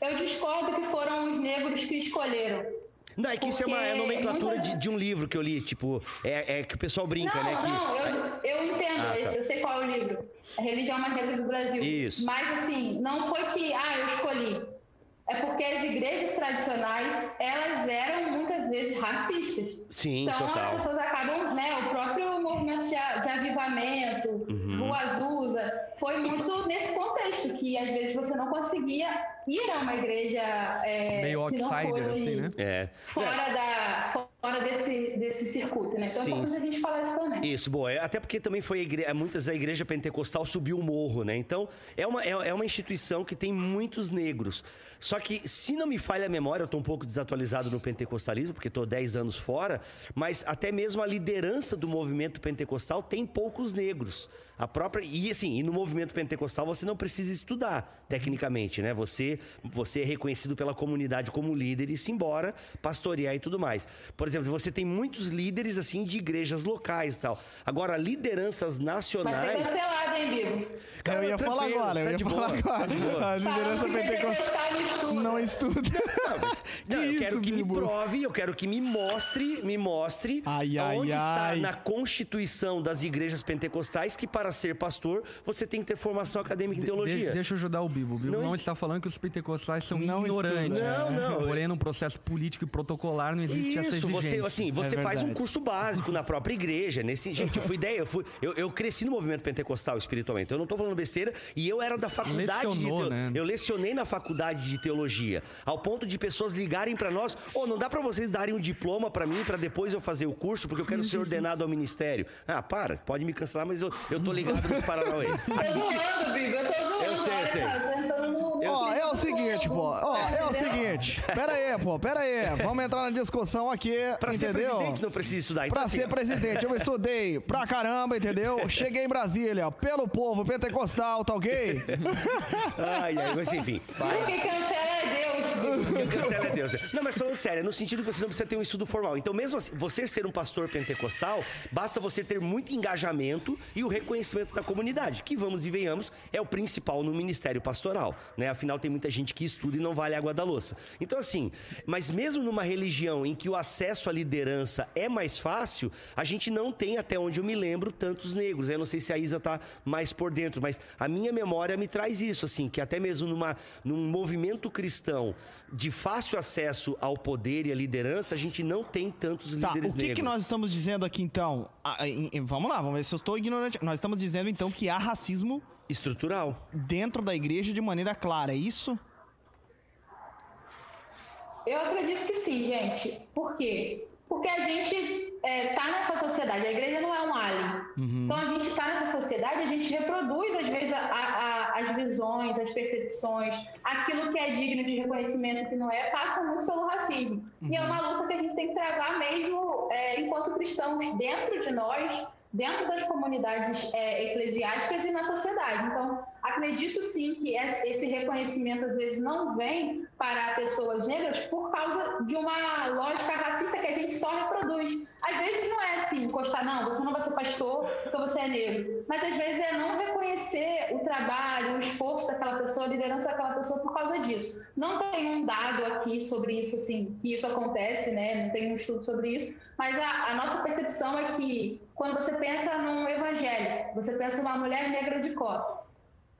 Eu discordo que foram os negros que escolheram. Não, é que isso é uma é nomenclatura muitas... de, de, um livro que eu li, tipo, é, é que o pessoal brinca, não, né? Que... Não, eu, eu entendo, ah, tá. eu sei qual é o livro. A Religião Mais Negra do Brasil. Isso. Mas, assim, não foi que, ah, eu escolhi. É porque as igrejas tradicionais, elas eram muitas vezes racistas. Sim, então, total. as pessoas acabam, né, o próprio movimento de, de avivamento, uhum. o Azusa, foi muito nesse contexto, que às vezes você não conseguia ir a uma igreja é, meio outsider, assim, né? É. Fora, Da, fora desse, desse circuito, né? Então é Sim. é importante a gente falar isso também. Isso, boa. É, até porque também foi igreja, muitas da igreja pentecostal subiu o morro, né? Então é uma, é, é uma instituição que tem muitos negros. Só que, se não me falha a memória, eu estou um pouco desatualizado no pentecostalismo, porque estou 10 anos fora, mas até mesmo a liderança do movimento pentecostal tem poucos negros. A própria e assim, e no movimento pentecostal você não precisa estudar tecnicamente, né? Você você é reconhecido pela comunidade como líder e se embora pastorear e tudo mais. Por exemplo, você tem muitos líderes assim de igrejas locais e tal. Agora lideranças nacionais. Vai ser cancelado, hein, Bibo? Cara, eu ia falar agora, eu tá ia falar boa, agora. Tá a liderança pentecostal não estuda. Não, mas, [laughs] não, eu isso, quero que Bibo? me prove, eu quero que me mostre, me mostre ai, ai, onde ai. está na constituição das igrejas pentecostais que para para ser pastor, você tem que ter formação acadêmica em teologia. De, deixa eu ajudar o Bibo. O Bibo não, não está falando que os pentecostais são não ignorantes. Não, não. Porém, num processo político e protocolar não existe Isso, essa exigência. Você, assim, você é faz um curso básico na própria igreja. Nesse, gente, eu fui ideia, eu, fui, eu, eu cresci no movimento pentecostal espiritualmente. Eu não estou falando besteira e eu era da faculdade Lecionou, de né? Eu lecionei na faculdade de teologia, ao ponto de pessoas ligarem para nós, ou oh, não dá para vocês darem um diploma para mim para depois eu fazer o curso porque eu quero ser ordenado ao ministério. Ah, para, pode me cancelar, mas eu, eu tô ligado no Paranauê. Cauê. Tô zoando, Bibi, eu tô zoando. Eu sei, eu sei. Ó, é o seguinte, pô. Ó, é o seguinte. Pera aí, pô, pera aí. Vamos entrar na discussão aqui, pra entendeu? ser presidente não precisa estudar. Então, pra assim, ser presidente, eu estudei pra caramba, entendeu? Cheguei em Brasília, pelo povo pentecostal, tá ok? ai, ai, mas enfim. Vai. que cancela é Deus. cancela é Deus. Não, mas falando sério, é no sentido que você não precisa ter um estudo formal. Então, mesmo assim, você ser um pastor pentecostal, basta você ter muito engajamento e o reconhecimento da comunidade, que vamos e venhamos, é o principal no ministério pastoral, né? Afinal, tem muita gente que estuda e não vale água da louça. Então, assim, mas mesmo numa religião em que o acesso à liderança é mais fácil, a gente não tem, até onde eu me lembro, tantos negros. Eu não sei se a Isa tá mais por dentro, mas a minha memória me traz isso, assim, que até mesmo numa, num movimento cristão de fácil acesso ao poder e à liderança, a gente não tem tantos tá, líderes negros. O que, que nós estamos dizendo aqui, então? Ah, vamos lá, vamos ver se eu estou ignorante. Nós estamos dizendo, então, que há racismo estrutural dentro da igreja de maneira clara, é isso? Eu acredito que sim, gente. Por quê? Porque a gente está é, tá nessa sociedade, a igreja não é um alien. Uhum. Então a gente está nessa sociedade, a gente reproduz, às vezes, a, a, as visões, as percepções, aquilo que é digno de reconhecimento e que não é, passa muito pelo racismo. Uhum. E é uma luta que a gente tem que travar mesmo é, enquanto cristãos dentro de nós dentro das comunidades é, eclesiásticas e na sociedade. Então, acredito sim que esse reconhecimento às vezes não vem para pessoas negras por causa de uma lógica racista que a gente só reproduz. Às vezes não é assim, encostar, não, você não vai ser pastor porque você é negro. Mas às vezes é não reconhecer o trabalho, o esforço daquela pessoa, a liderança daquela pessoa por causa disso. Não tem um dado aqui sobre isso, assim, que isso acontece, né? Não tem um estudo sobre isso. Mas a, a nossa percepção é que quando você pensa num evangelho, você pensa numa mulher negra de cota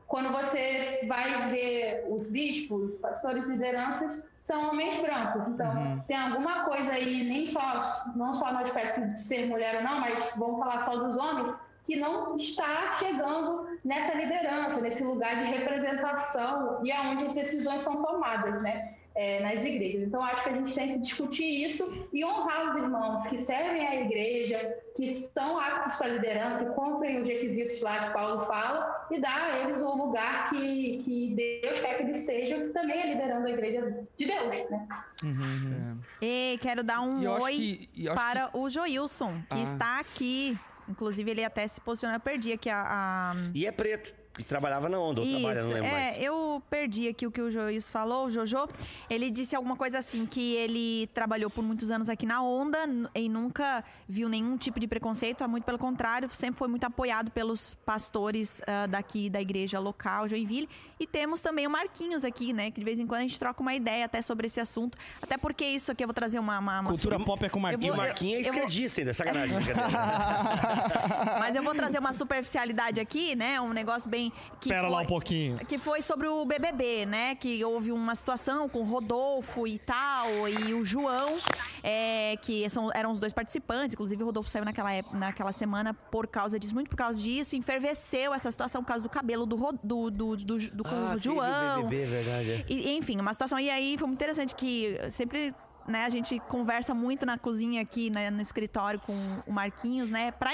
quando você vai ver os bispos, pastores, lideranças, são homens brancos. Então, uhum. tem alguma coisa aí, nem só, não só no aspecto de ser mulher ou não, mas vamos falar só dos homens, que não está chegando nessa liderança, nesse lugar de representação e aonde as decisões são tomadas, né? É, nas igrejas. Então, acho que a gente tem que discutir isso e honrar os irmãos que servem à igreja, que são aptos para a liderança, que cumprem os requisitos lá que Paulo fala e dar a eles o lugar que, que Deus quer que eles estejam, também é liderando a igreja de Deus, né? Uhum. É. E quero dar um oi que, para que... o Joilson, que ah. está aqui. Inclusive, ele até se posicionou. Eu perdi aqui a, a... E é preto. E trabalhava na onda, ou Isso, trabalha, não lembro é, mais. Eu perdi aqui o que o Joilson falou, o Jojo. Ele disse alguma coisa assim, que ele trabalhou por muitos anos aqui na onda e nunca viu nenhum tipo de preconceito, muito pelo contrário, sempre foi muito apoiado pelos pastores uh, daqui da igreja local, Joinville. E temos também o Marquinhos aqui, né, que de vez em quando a gente troca uma ideia até sobre esse assunto. Até porque isso aqui eu vou trazer uma... uma, uma Cultura pop é com o Marquinhos. Vou, e o Marquinhos é esquerdista ainda, sacanagem. [laughs] Mas eu vou trazer uma superficialidade aqui, né, um negócio bem que Espera foi, lá um pouquinho. Que foi sobre o BBB, né? Que houve uma situação com o Rodolfo e tal, e o João, é, que são, eram os dois participantes. Inclusive, o Rodolfo saiu naquela, naquela semana por causa disso, muito por causa disso. Enferveceu essa situação por causa do cabelo do, do, do, do, do, ah, do João. BBB, verdade. É. E, enfim, uma situação. E aí foi muito interessante que sempre né, a gente conversa muito na cozinha aqui, né, no escritório com o Marquinhos, né, para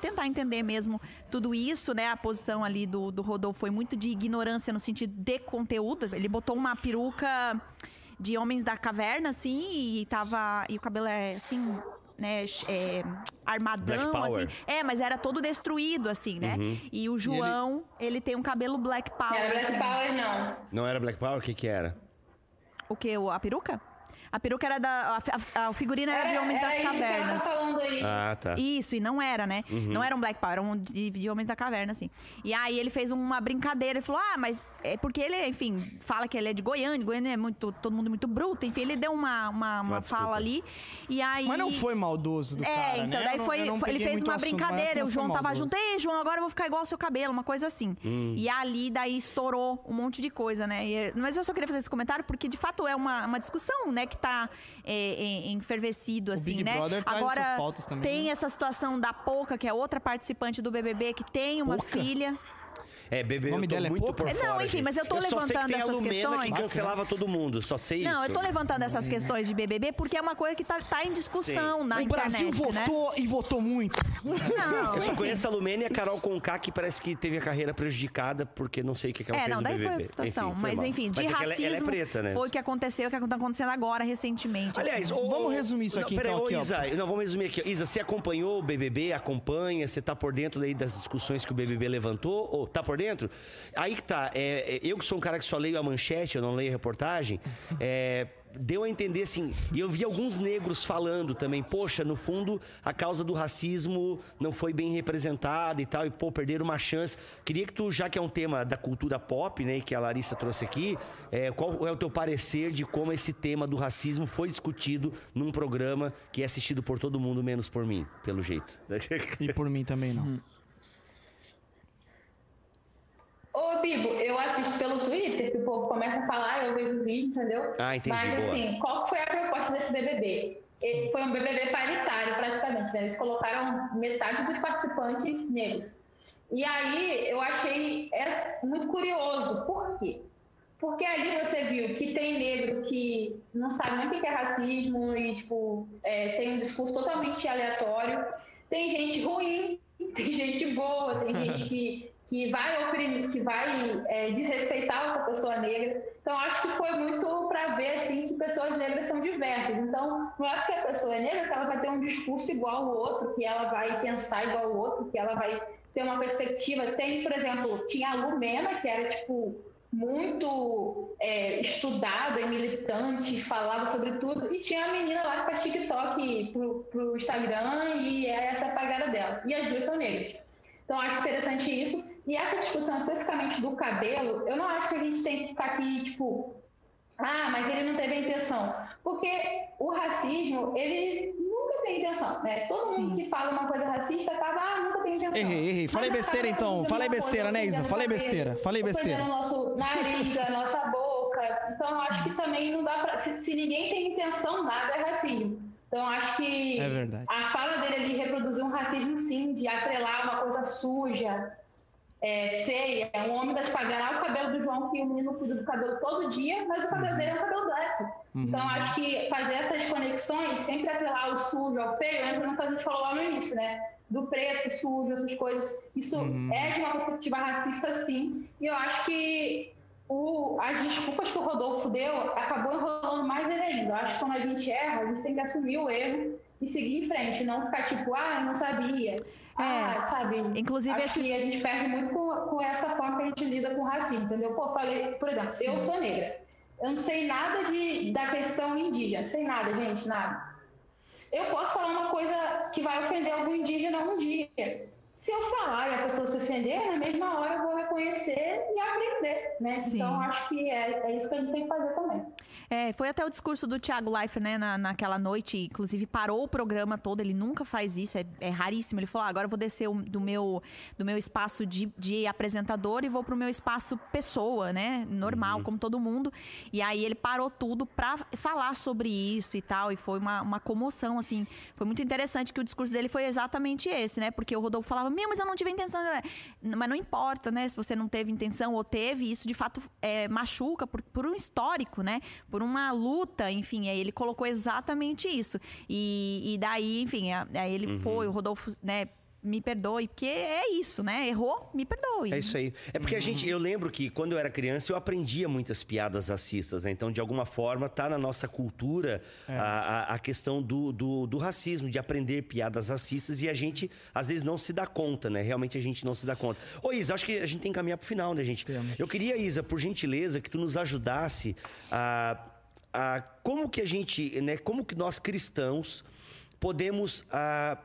tentar entender mesmo tudo isso, né, a posição ali do, do Rodolfo foi muito de ignorância no sentido de conteúdo. Ele botou uma peruca de homens da caverna, assim, e tava. E o cabelo é assim. Né, é, armadão, assim. É, mas era todo destruído, assim, né? Uhum. E o João, e ele... ele... tem um cabelo Black Power. Não era Black assim. Power, não. Não era Black Power? O que que era? O que? A peruca? A peruca era da. A, a, o figurino era, de Homens das Cavernas. falando aí. Ah, tá. Isso, e não era, né? Uhum. Não era um Black Power, era um de, de, Homens da Caverna, assim. E aí ele fez uma brincadeira, ele falou: ah, mas é porque ele, enfim, fala que ele é de Goiânia, Goiânia é muito, todo mundo muito bruto, enfim, ele deu uma, uma, uma fala ali. E aí. Mas não foi maldoso do é, cara. É, então, né? daí foi, ele fez uma brincadeira, o João tava junto, ei, João, agora eu vou ficar igual ao seu cabelo, uma coisa assim. Hum. E ali, daí estourou um monte de coisa, né? E, mas eu só queria fazer esse comentário porque, de fato, é uma, uma discussão, né, que tá. É, enfervecido, assim, né? Agora também, tem né? essa situação da Poca, que é outra participante do BBB, que tem uma Poca? filha. É, bebê, o nome dela é muito por fora, Não, enfim, gente. mas eu tô eu levantando só sei que tem essas a Lumena questões. que cancelava todo mundo, só sei não, isso. Não, eu tô levantando essas questões de BBB porque é uma coisa que tá, tá em discussão Sim. na o internet, O Brasil né? votou e votou muito. Não, eu só enfim. conheço a Lumena e a Carol Conká, que parece que teve a carreira prejudicada porque não sei o que, que ela é, fez não, no daí BBB. foi outra situação. Enfim, mas mal. enfim, de mas racismo é ela, ela é preta, né? foi o que aconteceu, o que tá acontecendo agora, recentemente. Aliás, assim. ô, vamos resumir isso aqui então. Aqui, Isa, não, vamos resumir aqui. Isa, você acompanhou o BBB? Acompanha? Você tá por dentro daí das discussões que o BBB levantou? Ou tá por dentro? Aí que tá. É, é, eu que sou um cara que só leio a manchete, eu não leio a reportagem, é, deu a entender assim, e eu vi alguns negros falando também, poxa, no fundo a causa do racismo não foi bem representada e tal, e pô, perderam uma chance. Queria que tu, já que é um tema da cultura pop, né, que a Larissa trouxe aqui, é, qual é o teu parecer de como esse tema do racismo foi discutido num programa que é assistido por todo mundo, menos por mim, pelo jeito. E por mim também não. Hum. Ô, Bibo, eu assisto pelo Twitter, que o povo começa a falar, eu vejo o vídeo, entendeu? Ah, entendi. Mas, boa. assim, qual foi a proposta desse BBB? Ele foi um BBB paritário, praticamente, né? Eles colocaram metade dos participantes negros. E aí, eu achei muito curioso. Por quê? Porque ali você viu que tem negro que não sabe nem o que é racismo e, tipo, é, tem um discurso totalmente aleatório. Tem gente ruim, [laughs] tem gente boa, tem gente que [laughs] que vai oprimir, que vai é, desrespeitar outra pessoa negra. Então, acho que foi muito para ver assim que pessoas negras são diversas. Então, não é porque a pessoa é negra que ela vai ter um discurso igual ao outro, que ela vai pensar igual ao outro, que ela vai ter uma perspectiva. Tem, por exemplo, tinha a Lumena, que era tipo muito é, estudada e militante, falava sobre tudo, e tinha a menina lá que faz TikTok pro, pro Instagram e é essa apagada dela. E as duas são negras. Então, acho interessante isso. E essa discussão especificamente do cabelo, eu não acho que a gente tem que ficar aqui, tipo, ah, mas ele não teve a intenção. Porque o racismo, ele nunca tem intenção, né? Todo Sim. mundo que fala uma coisa racista acaba, ah, nunca tem intenção. Errei, errei. Falei besteira então. Falei besteira, né, Isa? Falei besteira. Falei besteira. o nosso nariz, a nossa boca. Então, eu acho que também não dá pra. Se, se ninguém tem intenção, nada é racismo. Então, acho que é a fala dele ali reproduziu um racismo, sim, de atrelar uma coisa suja, é, feia. Um homem das favelas, o cabelo do João, que o menino cuida do cabelo todo dia, mas o cabelo dele é um cabelo black. Uhum. Então, acho que fazer essas conexões, sempre atrelar o sujo ao feio, entra no que a gente falou lá no início, né? Do preto, sujo, essas coisas. Isso uhum. é de uma perspectiva racista, sim. E eu acho que o, as desculpas que o Rodolfo deu acabou enrolando mais ele ainda. Eu acho que quando a gente erra, a gente tem que assumir o erro e seguir em frente, não ficar tipo, ah, eu não sabia. É, ah, sabe? Inclusive, acho esse... que a gente perde muito com, com, essa forma que a gente lida com o racismo, entendeu? Pô, falei, por exemplo, Sim. eu sou negra. Eu não sei nada de, da questão indígena, sei nada, gente, nada. Eu posso falar uma coisa que vai ofender algum indígena um dia. Se eu falar e a pessoa se ofender, na mesma hora eu vou reconhecer e aprender, né? Sim. Então, acho que é, é isso que a gente tem que fazer também. É, foi até o discurso do Thiago Leifert, né, na, naquela noite, inclusive parou o programa todo, ele nunca faz isso, é, é raríssimo. Ele falou: ah, agora eu vou descer do, meu, do meu espaço de, de apresentador e vou pro meu espaço pessoa, né, normal, uhum. como todo mundo. E aí ele parou tudo pra falar sobre isso e tal, e foi uma, uma comoção, assim. Foi muito interessante que o discurso dele foi exatamente esse, né, porque o Rodolfo falava: meu, mas eu não tive intenção. Mas não importa, né, se você não teve intenção ou teve, isso de fato é, machuca por, por um histórico, né, por por uma luta, enfim, aí ele colocou exatamente isso. E, e daí, enfim, aí ele uhum. foi, o Rodolfo, né, me perdoe, porque é isso, né? Errou, me perdoe. É isso aí. É porque a gente, eu lembro que quando eu era criança eu aprendia muitas piadas racistas, né? Então, de alguma forma, tá na nossa cultura é. a, a, questão do, do, do, racismo, de aprender piadas racistas e a gente, às vezes, não se dá conta, né? Realmente a gente não se dá conta. Ô, Isa, acho que a gente tem que caminhar pro final, né, gente? Temos. Eu queria, Isa, por gentileza, que tu nos ajudasse a, a como que a gente, né? Como que nós cristãos podemos. A,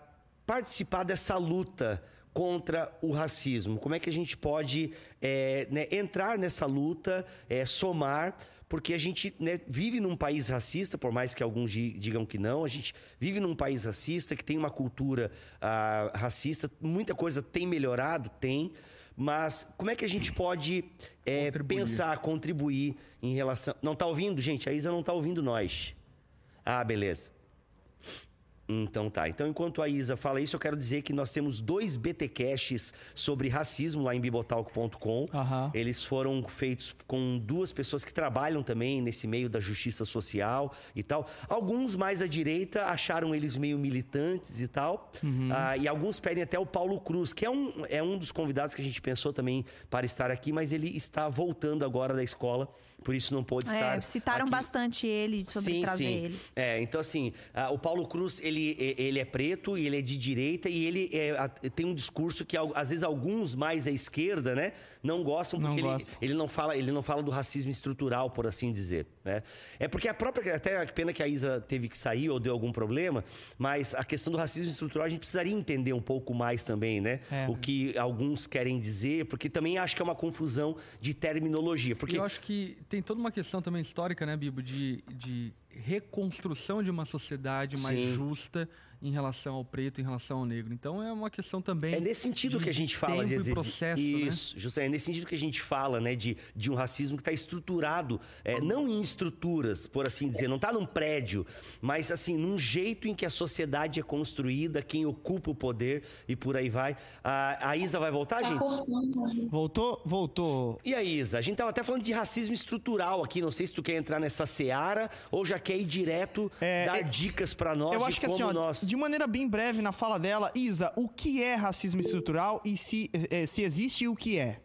participar dessa luta contra o racismo? Como é que a gente pode é, né, entrar nessa luta, é, somar? Porque a gente né, vive num país racista, por mais que alguns digam que não, a gente vive num país racista, que tem uma cultura ah, racista, muita coisa tem melhorado, tem, mas como é que a gente pode é, contribuir. pensar, contribuir em relação. Não está ouvindo, gente? A Isa não está ouvindo nós. Ah, beleza. Então tá. Então, enquanto a Isa fala isso, eu quero dizer que nós temos dois BT Caches sobre racismo lá em bibotalk.com. Uhum. Eles foram feitos com duas pessoas que trabalham também nesse meio da justiça social e tal. Alguns mais à direita acharam eles meio militantes e tal. Uhum. Ah, e alguns pedem até o Paulo Cruz, que é um, é um dos convidados que a gente pensou também para estar aqui, mas ele está voltando agora da escola por isso não pôde é, estar. Citaram aqui. bastante ele sobre sim, trazer sim. ele. É, então assim, o Paulo Cruz ele, ele é preto e ele é de direita e ele é, tem um discurso que às vezes alguns mais à esquerda, né, não gostam porque não ele, ele, não fala ele não fala do racismo estrutural, por assim dizer, né? É porque a própria até a pena que a Isa teve que sair ou deu algum problema, mas a questão do racismo estrutural a gente precisaria entender um pouco mais também, né? É. O que alguns querem dizer, porque também acho que é uma confusão de terminologia, porque eu acho que tem toda uma questão também histórica, né, Bibo, de, de reconstrução de uma sociedade mais Sim. justa em relação ao preto, em relação ao negro. Então é uma questão também. É nesse sentido que a gente fala de exemplo, processo, né? isso, né? justo, é nesse sentido que a gente fala, né, de, de um racismo que está estruturado, é, não em estruturas, por assim dizer, não está num prédio, mas assim num jeito em que a sociedade é construída, quem ocupa o poder e por aí vai. A, a Isa vai voltar, gente? Voltou, voltou. E a Isa? A gente tava até falando de racismo estrutural aqui. Não sei se tu quer entrar nessa seara ou já quer ir direto é, dar é, dicas para nós eu acho que assim, ó, nós de maneira bem breve na fala dela, Isa, o que é racismo estrutural e se, é, se existe o que é?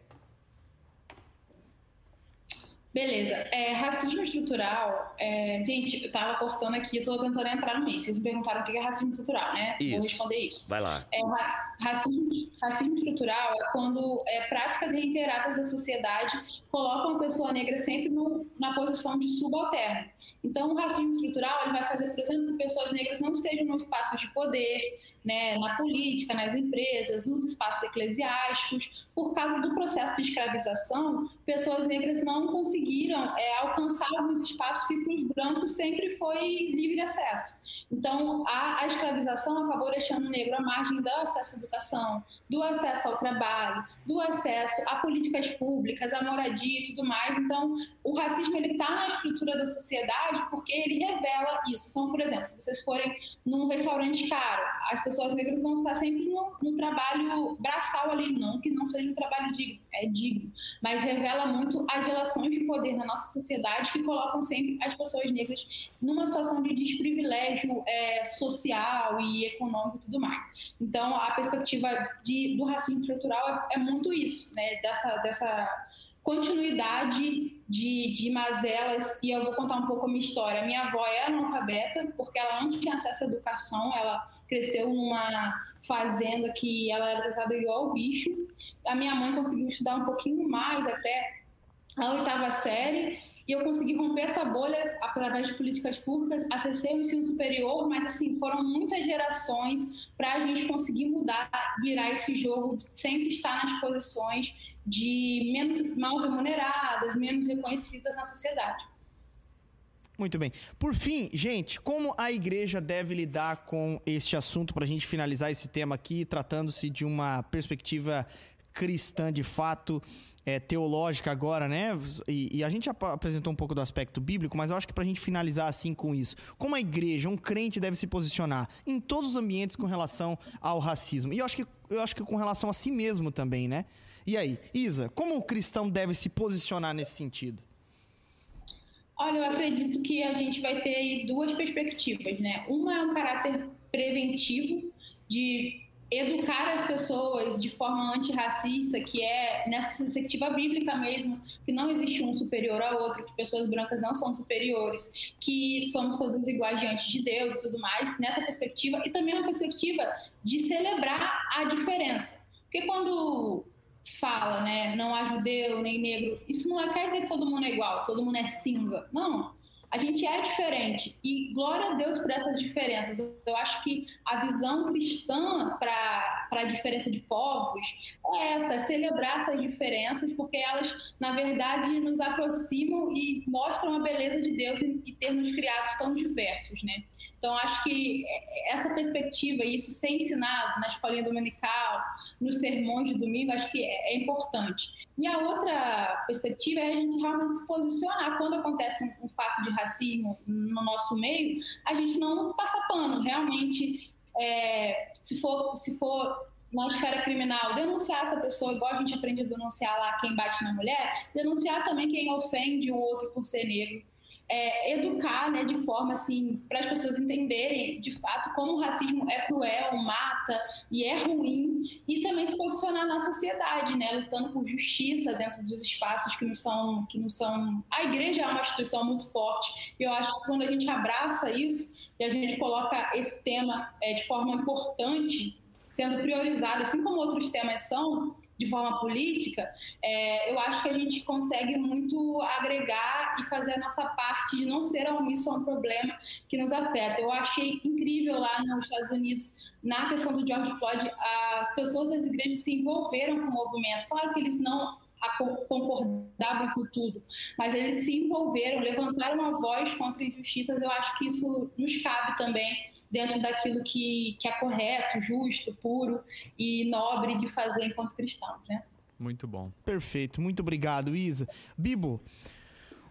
Beleza. É, racismo estrutural, é, gente, eu tava cortando aqui, eu tô tentando entrar no meio. Vocês me perguntaram o que é racismo estrutural, né? Isso. Vou responder isso. Vai lá. É, racismo, racismo estrutural é quando é, práticas reiteradas da sociedade colocam a pessoa negra sempre no, na posição de subalterno. Então, o racismo estrutural ele vai fazer, por exemplo, que pessoas negras não estejam no espaço de poder, né, na política, nas empresas, nos espaços eclesiásticos. Por causa do processo de escravização, pessoas negras não conseguiram é, alcançar os espaços que para os brancos sempre foi livre acesso. Então, a, a escravização acabou deixando o negro à margem do acesso à educação, do acesso ao trabalho, do acesso a políticas públicas, à moradia e tudo mais. Então, o racismo está na estrutura da sociedade porque ele revela isso. Então, por exemplo, se vocês forem num restaurante caro, as pessoas negras vão estar sempre no, no trabalho braçal ali, não que não seja um trabalho digno, é digno, mas revela muito as relações de poder na nossa sociedade que colocam sempre as pessoas negras numa situação de desprivilégio é, social e econômico e tudo mais. Então, a perspectiva de, do racismo estrutural é, é muito isso, né? Dessa, dessa continuidade de, de mazelas, e eu vou contar um pouco a minha história. Minha avó é analfabeta, porque ela não tinha acesso à educação, ela cresceu numa fazenda que ela era tratada igual bicho. A minha mãe conseguiu estudar um pouquinho mais, até a oitava série, e eu consegui romper essa bolha através de políticas públicas, acessei o ensino superior, mas assim, foram muitas gerações para a gente conseguir mudar, virar esse jogo de sempre estar nas posições de menos mal remuneradas, menos reconhecidas na sociedade. Muito bem. Por fim, gente, como a igreja deve lidar com este assunto para a gente finalizar esse tema aqui, tratando-se de uma perspectiva cristã de fato, é, teológica agora, né? E, e, a gente apresentou um pouco do aspecto bíblico, mas eu acho que para a gente finalizar assim com isso, como a igreja, um crente deve se posicionar em todos os ambientes com relação ao racismo. E eu acho que, eu acho que com relação a si mesmo também, né? E aí, Isa, como o cristão deve se posicionar nesse sentido? Olha, eu acredito que a gente vai ter aí duas perspectivas, né? Uma é um caráter preventivo de educar as pessoas de forma antirracista, que é nessa perspectiva bíblica mesmo, que não existe um superior ao outro, que pessoas brancas não são superiores, que somos todos iguais diante de Deus e tudo mais, nessa perspectiva, e também uma perspectiva de celebrar a diferença. Porque quando fala, né, não há judeu nem negro, isso não quer dizer que todo mundo é igual, todo mundo é cinza. Não, a gente é diferente e glória a Deus por essas diferenças. Eu acho que a visão cristã para a diferença de povos é essa, é celebrar essas diferenças, porque elas, na verdade, nos aproximam e mostram a beleza de Deus em, em ter nos criados tão diversos, né? Então, acho que essa perspectiva, isso ser ensinado na escolinha dominical, nos sermões de domingo, acho que é, é importante. E a outra perspectiva é a gente realmente se posicionar. Quando acontece um fato de racismo no nosso meio, a gente não passa pano. Realmente, é, se, for, se for na esfera criminal, denunciar essa pessoa, igual a gente aprende a denunciar lá quem bate na mulher, denunciar também quem ofende o outro por ser negro. É, educar né, de forma assim para as pessoas entenderem de fato como o racismo é cruel, mata e é ruim e também se posicionar na sociedade, né, lutando por justiça dentro dos espaços que não são que não são a igreja é uma instituição muito forte e eu acho que quando a gente abraça isso e a gente coloca esse tema é, de forma importante sendo priorizado assim como outros temas são de forma política, é, eu acho que a gente consegue muito agregar e fazer a nossa parte de não ser omisso a um problema que nos afeta. Eu achei incrível lá nos Estados Unidos, na questão do George Floyd, as pessoas das igrejas se envolveram com o movimento. Claro que eles não concordavam com tudo, mas eles se envolveram, levantaram a voz contra injustiças. Eu acho que isso nos cabe também dentro daquilo que, que é correto, justo, puro e nobre de fazer enquanto cristãos, né? Muito bom. Perfeito, muito obrigado, Isa. Bibo,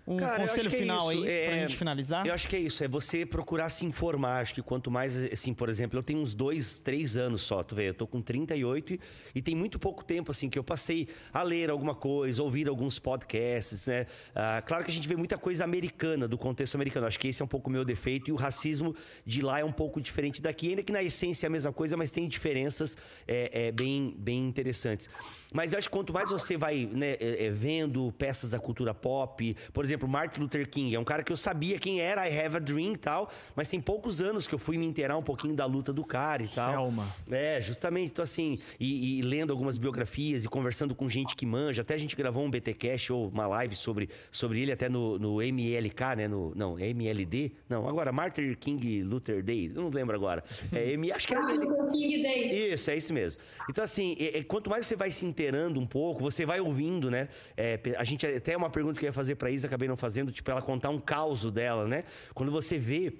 um Cara, conselho é final é aí é, pra gente finalizar? Eu acho que é isso, é você procurar se informar. Acho que quanto mais, assim, por exemplo, eu tenho uns dois, três anos só, tu vê, eu tô com 38 e, e tem muito pouco tempo, assim, que eu passei a ler alguma coisa, ouvir alguns podcasts, né? Ah, claro que a gente vê muita coisa americana, do contexto americano. Acho que esse é um pouco o meu defeito e o racismo de lá é um pouco diferente daqui, ainda que na essência é a mesma coisa, mas tem diferenças é, é bem, bem interessantes. Mas eu acho que quanto mais você vai né, é, é, vendo peças da cultura pop, por exemplo, Martin Luther King, é um cara que eu sabia quem era, I Have a Dream e tal, mas tem poucos anos que eu fui me inteirar um pouquinho da luta do cara e tal. Selma. É, justamente. Então, assim, e, e lendo algumas biografias e conversando com gente que manja, até a gente gravou um BTcast ou uma live sobre, sobre ele até no, no MLK, né? No, não, MLD? Não, agora, Martin King Luther Day, não lembro agora. É, M, acho que é Martin Luther King Day. Isso, é isso mesmo. Então, assim, é, é, quanto mais você vai se inteirando um pouco, você vai ouvindo, né? É, a gente até uma pergunta que eu ia fazer para Isa, acabei não fazendo, tipo, ela contar um caos dela, né? Quando você vê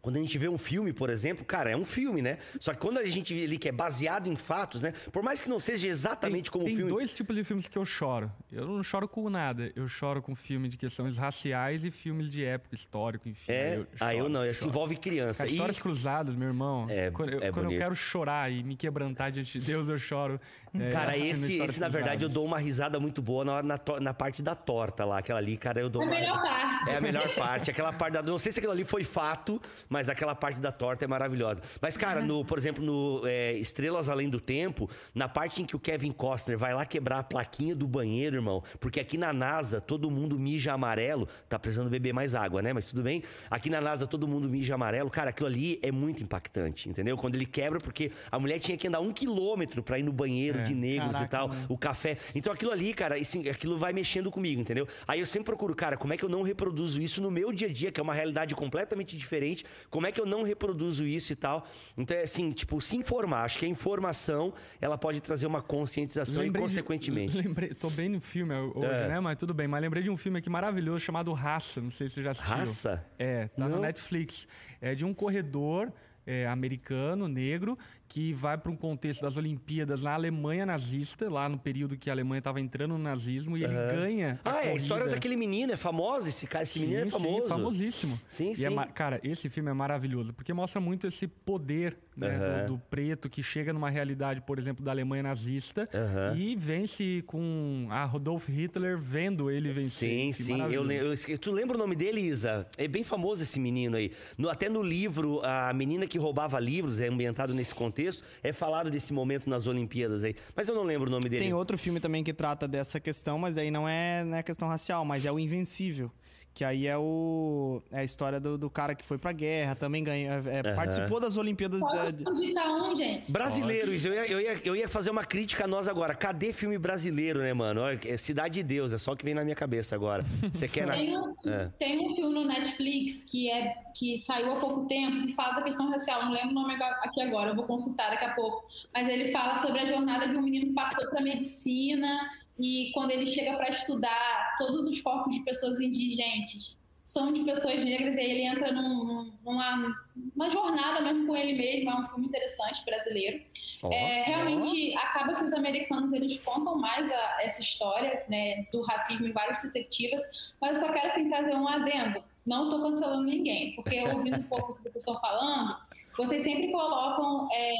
Quando a gente vê um filme, por exemplo, cara, é um filme, né? Só que quando a gente vê ali que é baseado em fatos, né? Por mais que não seja exatamente tem, como tem o filme. Tem dois tipos de filmes que eu choro. Eu não choro com nada. Eu choro com filme de questões raciais e filmes de época histórico, enfim. É, eu ah, eu não. choro. Isso envolve criança. Cara, E- histórias cruzadas, meu irmão. É, quando eu, é quando eu quero chorar e me quebrantar diante de Deus, eu choro. É, Cara, esse, esse, na verdade, eu dou uma risada muito boa na, hora, na, to- na parte da torta lá. Aquela ali, cara, eu dou É a uma. melhor parte. É a melhor parte. Aquela parte da. Não sei se aquilo ali foi fato, mas aquela parte da torta é maravilhosa. Mas, cara, no, por exemplo, no é, Estrelas Além do Tempo, na parte em que o Kevin Costner vai lá quebrar a plaquinha do banheiro, irmão, porque aqui na NASA todo mundo mija amarelo. Tá precisando beber mais água, né? Mas tudo bem. Aqui na NASA todo mundo mija amarelo. Cara, aquilo ali é muito impactante, entendeu? Quando ele quebra, porque a mulher tinha que andar um quilômetro pra ir no banheiro É. de negros e Caraca, tal mano. o café. Então aquilo ali, cara, assim, aquilo vai mexendo comigo, entendeu? Aí eu sempre procuro, cara, como é que eu não reproduzo isso no meu dia a dia, que é uma realidade completamente diferente? Como é que eu não reproduzo isso e tal? Então é assim, tipo, se informar. Acho que a informação, ela pode trazer uma conscientização Lembrei e, de- consequentemente. [laughs] lembrei, tô bem no filme hoje, É. né? Mas tudo bem. Mas lembrei de um filme aqui maravilhoso chamado Raça. Não sei se você já assistiu. Raça? É, tá Não. no Netflix. É de um corredor é, americano, negro, que vai para um contexto das Olimpíadas na Alemanha nazista, lá no período que a Alemanha estava entrando no nazismo, e ele ganha. Ah, é a história corrida. daquele menino, é famoso esse cara, esse menino é Sim, famoso. Sim, famosíssimo. Sim, E sim. é cara, esse filme é maravilhoso, porque mostra muito esse poder né, Aham. do, do preto que chega numa realidade, por exemplo, da Alemanha nazista Aham. e vence com a Rodolf Hitler vendo ele vencer. Sim, sim. Eu, eu esque- tu lembra o nome dele, Isa? É bem famoso esse menino aí. No- até no livro, a menina que roubava livros, é ambientado nesse contexto, é falado desse momento nas Olimpíadas aí. Mas eu não lembro o nome dele. Tem outro filme também que trata dessa questão, mas aí não é, não é questão racial, mas é o Invencível. Que aí é o é a história do, do cara que foi pra guerra, também ganhou, é, é, participou das Olimpíadas da, indicar um, gente? Brasileiro, Isa, eu ia, eu, ia, eu ia fazer uma crítica a nós agora. Cadê filme brasileiro, né, mano? É Cidade de Deus, é só o que vem na minha cabeça agora. Você quer na... Tem um, É. tem um filme no Netflix que, é, que saiu há pouco tempo que fala da questão racial. Não lembro o nome aqui agora, eu vou consultar daqui a pouco. Mas ele fala sobre a jornada de um menino que passou para medicina e quando ele chega para estudar todos os corpos de pessoas indigentes são de pessoas negras e aí ele entra num- num- numa, uma jornada mesmo com ele mesmo. É um filme interessante brasileiro. Ó, É, realmente acaba que os americanos eles contam mais a- essa história né, do racismo em várias perspectivas, mas eu só quero assim, trazer um adendo. Não estou cancelando ninguém, porque ouvindo um pouco do que vocês estão falando, vocês sempre colocam é,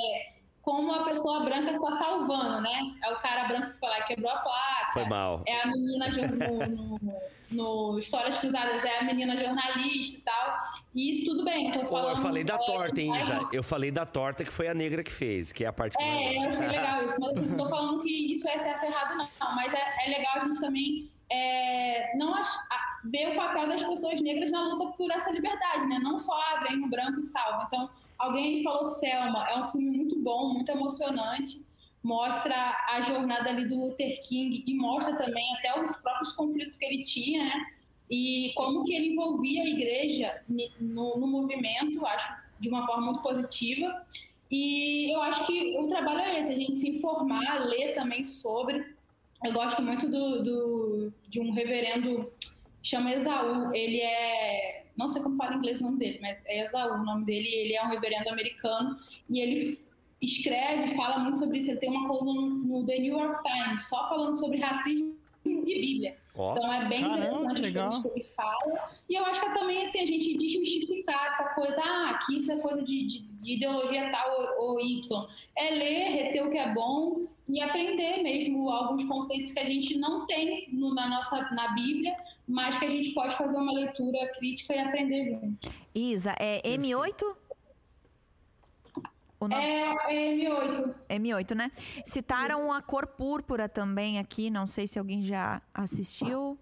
como a pessoa branca está salvando, né? É o cara branco que foi lá e quebrou a placa. Foi mal. É a menina no, no- no Histórias Cruzadas, é a menina jornalista e tal. E tudo bem, tô falando. eu falei da é, torta, hein, Isa? Eu falei da torta que foi a negra que fez, que é a parte que é, eu achei [laughs] legal isso, mas assim, não tô falando que isso é certo ou errado, não. Mas é, é legal a gente também é, não ach- a- ver o papel das pessoas negras na luta por essa liberdade, né? Não só ah, vem um branco e salva. Então, alguém falou Selma, é um filme muito bom, muito emocionante. Mostra a jornada ali do Luther King e mostra também até os próprios conflitos que ele tinha, né? E como que ele envolvia a igreja no, no movimento, acho, de uma forma muito positiva. E eu acho que o trabalho é esse, a gente se informar, ler também sobre. Eu gosto muito do, do- de um reverendo, chama Esaú, ele é, não sei como fala em inglês o nome dele, mas é Esaú o nome dele, ele é um reverendo americano e ele escreve, fala muito sobre isso, ele tem uma coluna no, The New York Times, só falando sobre racismo e Bíblia. Ó, Então é bem Caramba, interessante as coisas que ele fala. E eu acho que é também assim, a gente desmistificar essa coisa, ah, que isso é coisa de, de- de ideologia tal ou, ou Y. É ler, reter o que é bom e aprender mesmo alguns conceitos que a gente não tem no- na nossa na Bíblia, mas que a gente pode fazer uma leitura crítica e aprender junto. Isa, é M8? Nome? É, é M8. M8, né? Citaram a cor púrpura também aqui, não sei se alguém já assistiu.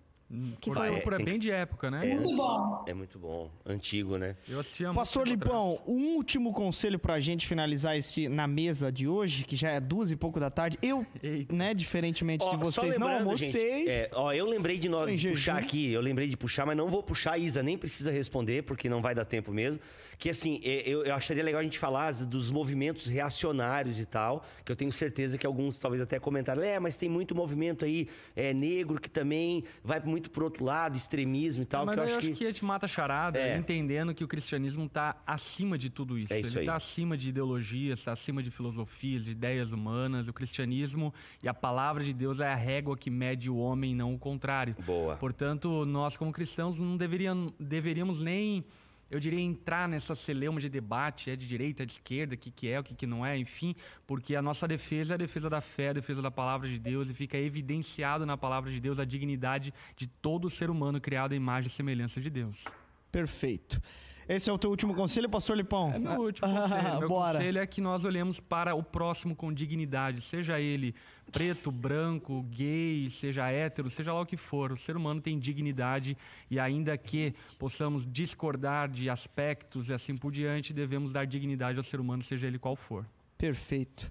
Que Cor foi é, tem bem de época, né? É. Muito bom. é muito bom. Antigo, né? Eu assisti há muito Pastor Lipão, atrás. um último conselho pra gente finalizar este na mesa de hoje, que já é duas e pouco da tarde. Eu, Eita. né, diferentemente Ó, de vocês, não almocei. gente, é, ó, eu lembrei de, em de puxar jejum. aqui, eu lembrei de puxar, mas não vou puxar, Isa nem precisa responder, porque não vai dar tempo mesmo. Que assim, é, eu, eu acharia legal a gente falar dos movimentos reacionários e tal, que eu tenho certeza que alguns talvez até comentaram, é, mas tem muito movimento aí é, negro que também vai muito muito pro outro lado, extremismo e tal. Mas que eu eu acho acho que... que a gente mata charada, É. entendendo que o cristianismo está acima de tudo isso. É isso Ele aí. está acima de ideologias, está acima de filosofias, de ideias humanas. O cristianismo e a palavra de Deus é a régua que mede o homem, não o contrário. Boa. Portanto, nós como cristãos não deveriam, deveríamos nem, eu diria, entrar nessa celeuma de debate, é de direita, é de esquerda, o que, que é, o que, que não é, enfim, porque a nossa defesa é a defesa da fé, a defesa da palavra de Deus e fica evidenciado na palavra de Deus a dignidade de todo ser humano criado à imagem e semelhança de Deus. Perfeito. Esse é o teu último conselho, pastor Lipão? É meu último [laughs] conselho. Meu Bora. conselho é que nós olhemos para o próximo com dignidade, seja ele preto, branco, gay, seja hétero, seja lá o que for. O ser humano tem dignidade e ainda que possamos discordar de aspectos e assim por diante, devemos dar dignidade ao ser humano, seja ele qual for. Perfeito.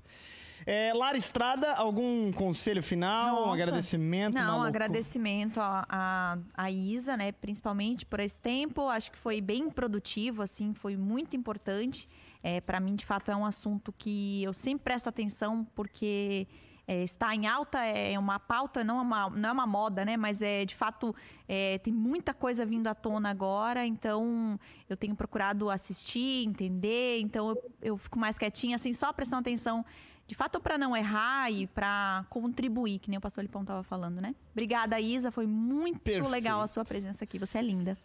É, Lara Estrada, algum conselho final, um Nossa. agradecimento? Não, maluco? agradecimento a, a, a Isa, né? Principalmente por esse tempo. Acho que foi bem produtivo, assim, foi muito importante. É, para mim, de fato, é um assunto que eu sempre presto atenção, porque é, está em alta, é uma pauta, não é uma, não é uma moda, né? Mas é de fato é, tem muita coisa vindo à tona agora, então eu tenho procurado assistir, entender, então eu, eu fico mais quietinha, assim, só prestando atenção. De fato, para não errar e para contribuir, que nem o pastor Lipão estava falando, né? Obrigada, Isa. Foi muito Perfeito. legal a sua presença aqui. Você é linda.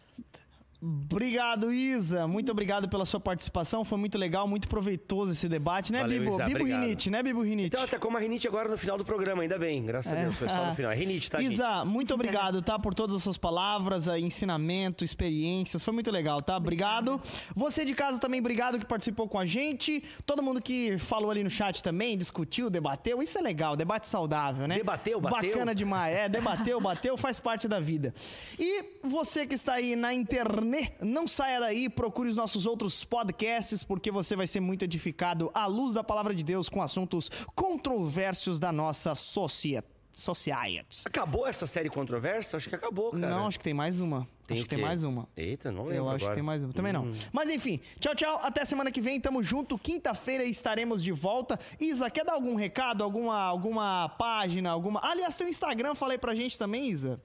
Obrigado, Isa. Muito obrigado pela sua participação. Foi muito legal, muito proveitoso esse debate, né, Valeu, Bibo? Isa, Bibo obrigado. Rinite, né, Bibo Rinite? Então, até como a rinite agora no final do programa, ainda bem. Graças a Deus, foi só no final. É rinite, tá, gente? Isa, muito obrigado, tá? Por todas as suas palavras, aí, ensinamento, experiências. Foi muito legal, tá? Obrigado. Você de casa também, obrigado que participou com a gente. Todo mundo que falou ali no chat também, discutiu, debateu. Isso é legal, debate saudável, né? Debateu, bateu. Bacana demais. É, debateu, bateu, faz parte da vida. E você que está aí na internet, não saia daí, procure os nossos outros podcasts, porque você vai ser muito edificado à luz da palavra de Deus com assuntos controversos da nossa sociedade. Society. Acabou essa série controversa? Acho que acabou, cara. Não, acho que tem mais uma. Tem acho que tem mais uma. Eita, não lembro Eu acho agora. que tem mais uma. Também não. Hum. Mas enfim, tchau, tchau. Até semana que vem. Tamo junto. Quinta-feira estaremos de volta. Isa, quer dar algum recado? Alguma, alguma página? Alguma. Aliás, seu Instagram, falei pra gente também, Isa.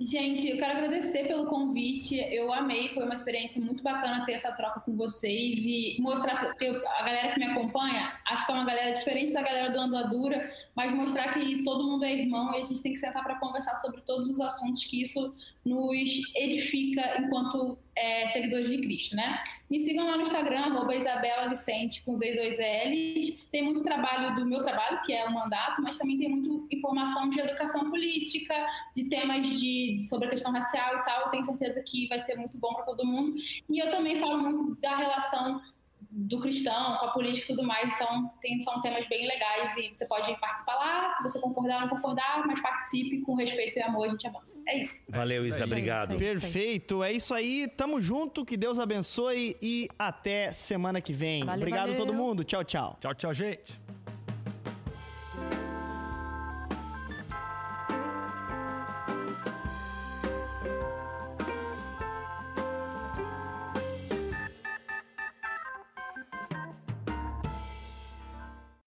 Gente, eu quero agradecer pelo convite. Eu amei, foi uma experiência muito bacana ter essa troca com vocês e mostrar porque a galera que me acompanha, acho que é uma galera diferente da galera do Andadura, mas mostrar que todo mundo é irmão e a gente tem que sentar para conversar sobre todos os assuntos que isso nos edifica enquanto é, seguidores de Cristo, né? Me sigam lá no Instagram, arroba Isabela Vicente com Z e dois L's. Tem muito trabalho do meu trabalho, que é o mandato, mas também tem muito informação de educação política, de temas de, sobre a questão racial e tal. Tenho certeza que vai ser muito bom para todo mundo. E eu também falo muito da relação do cristão com a política e tudo mais. Então, tem, são temas bem legais e você pode participar lá. Se você concordar ou não concordar, mas participe com respeito e amor, a gente avança. É isso. Valeu, Isa, isso aí, obrigado. isso aí. Perfeito. É isso aí. Tamo junto. Que Deus abençoe e até semana que vem. Valeu, Obrigado a todo mundo. Tchau, tchau. Tchau, tchau, gente.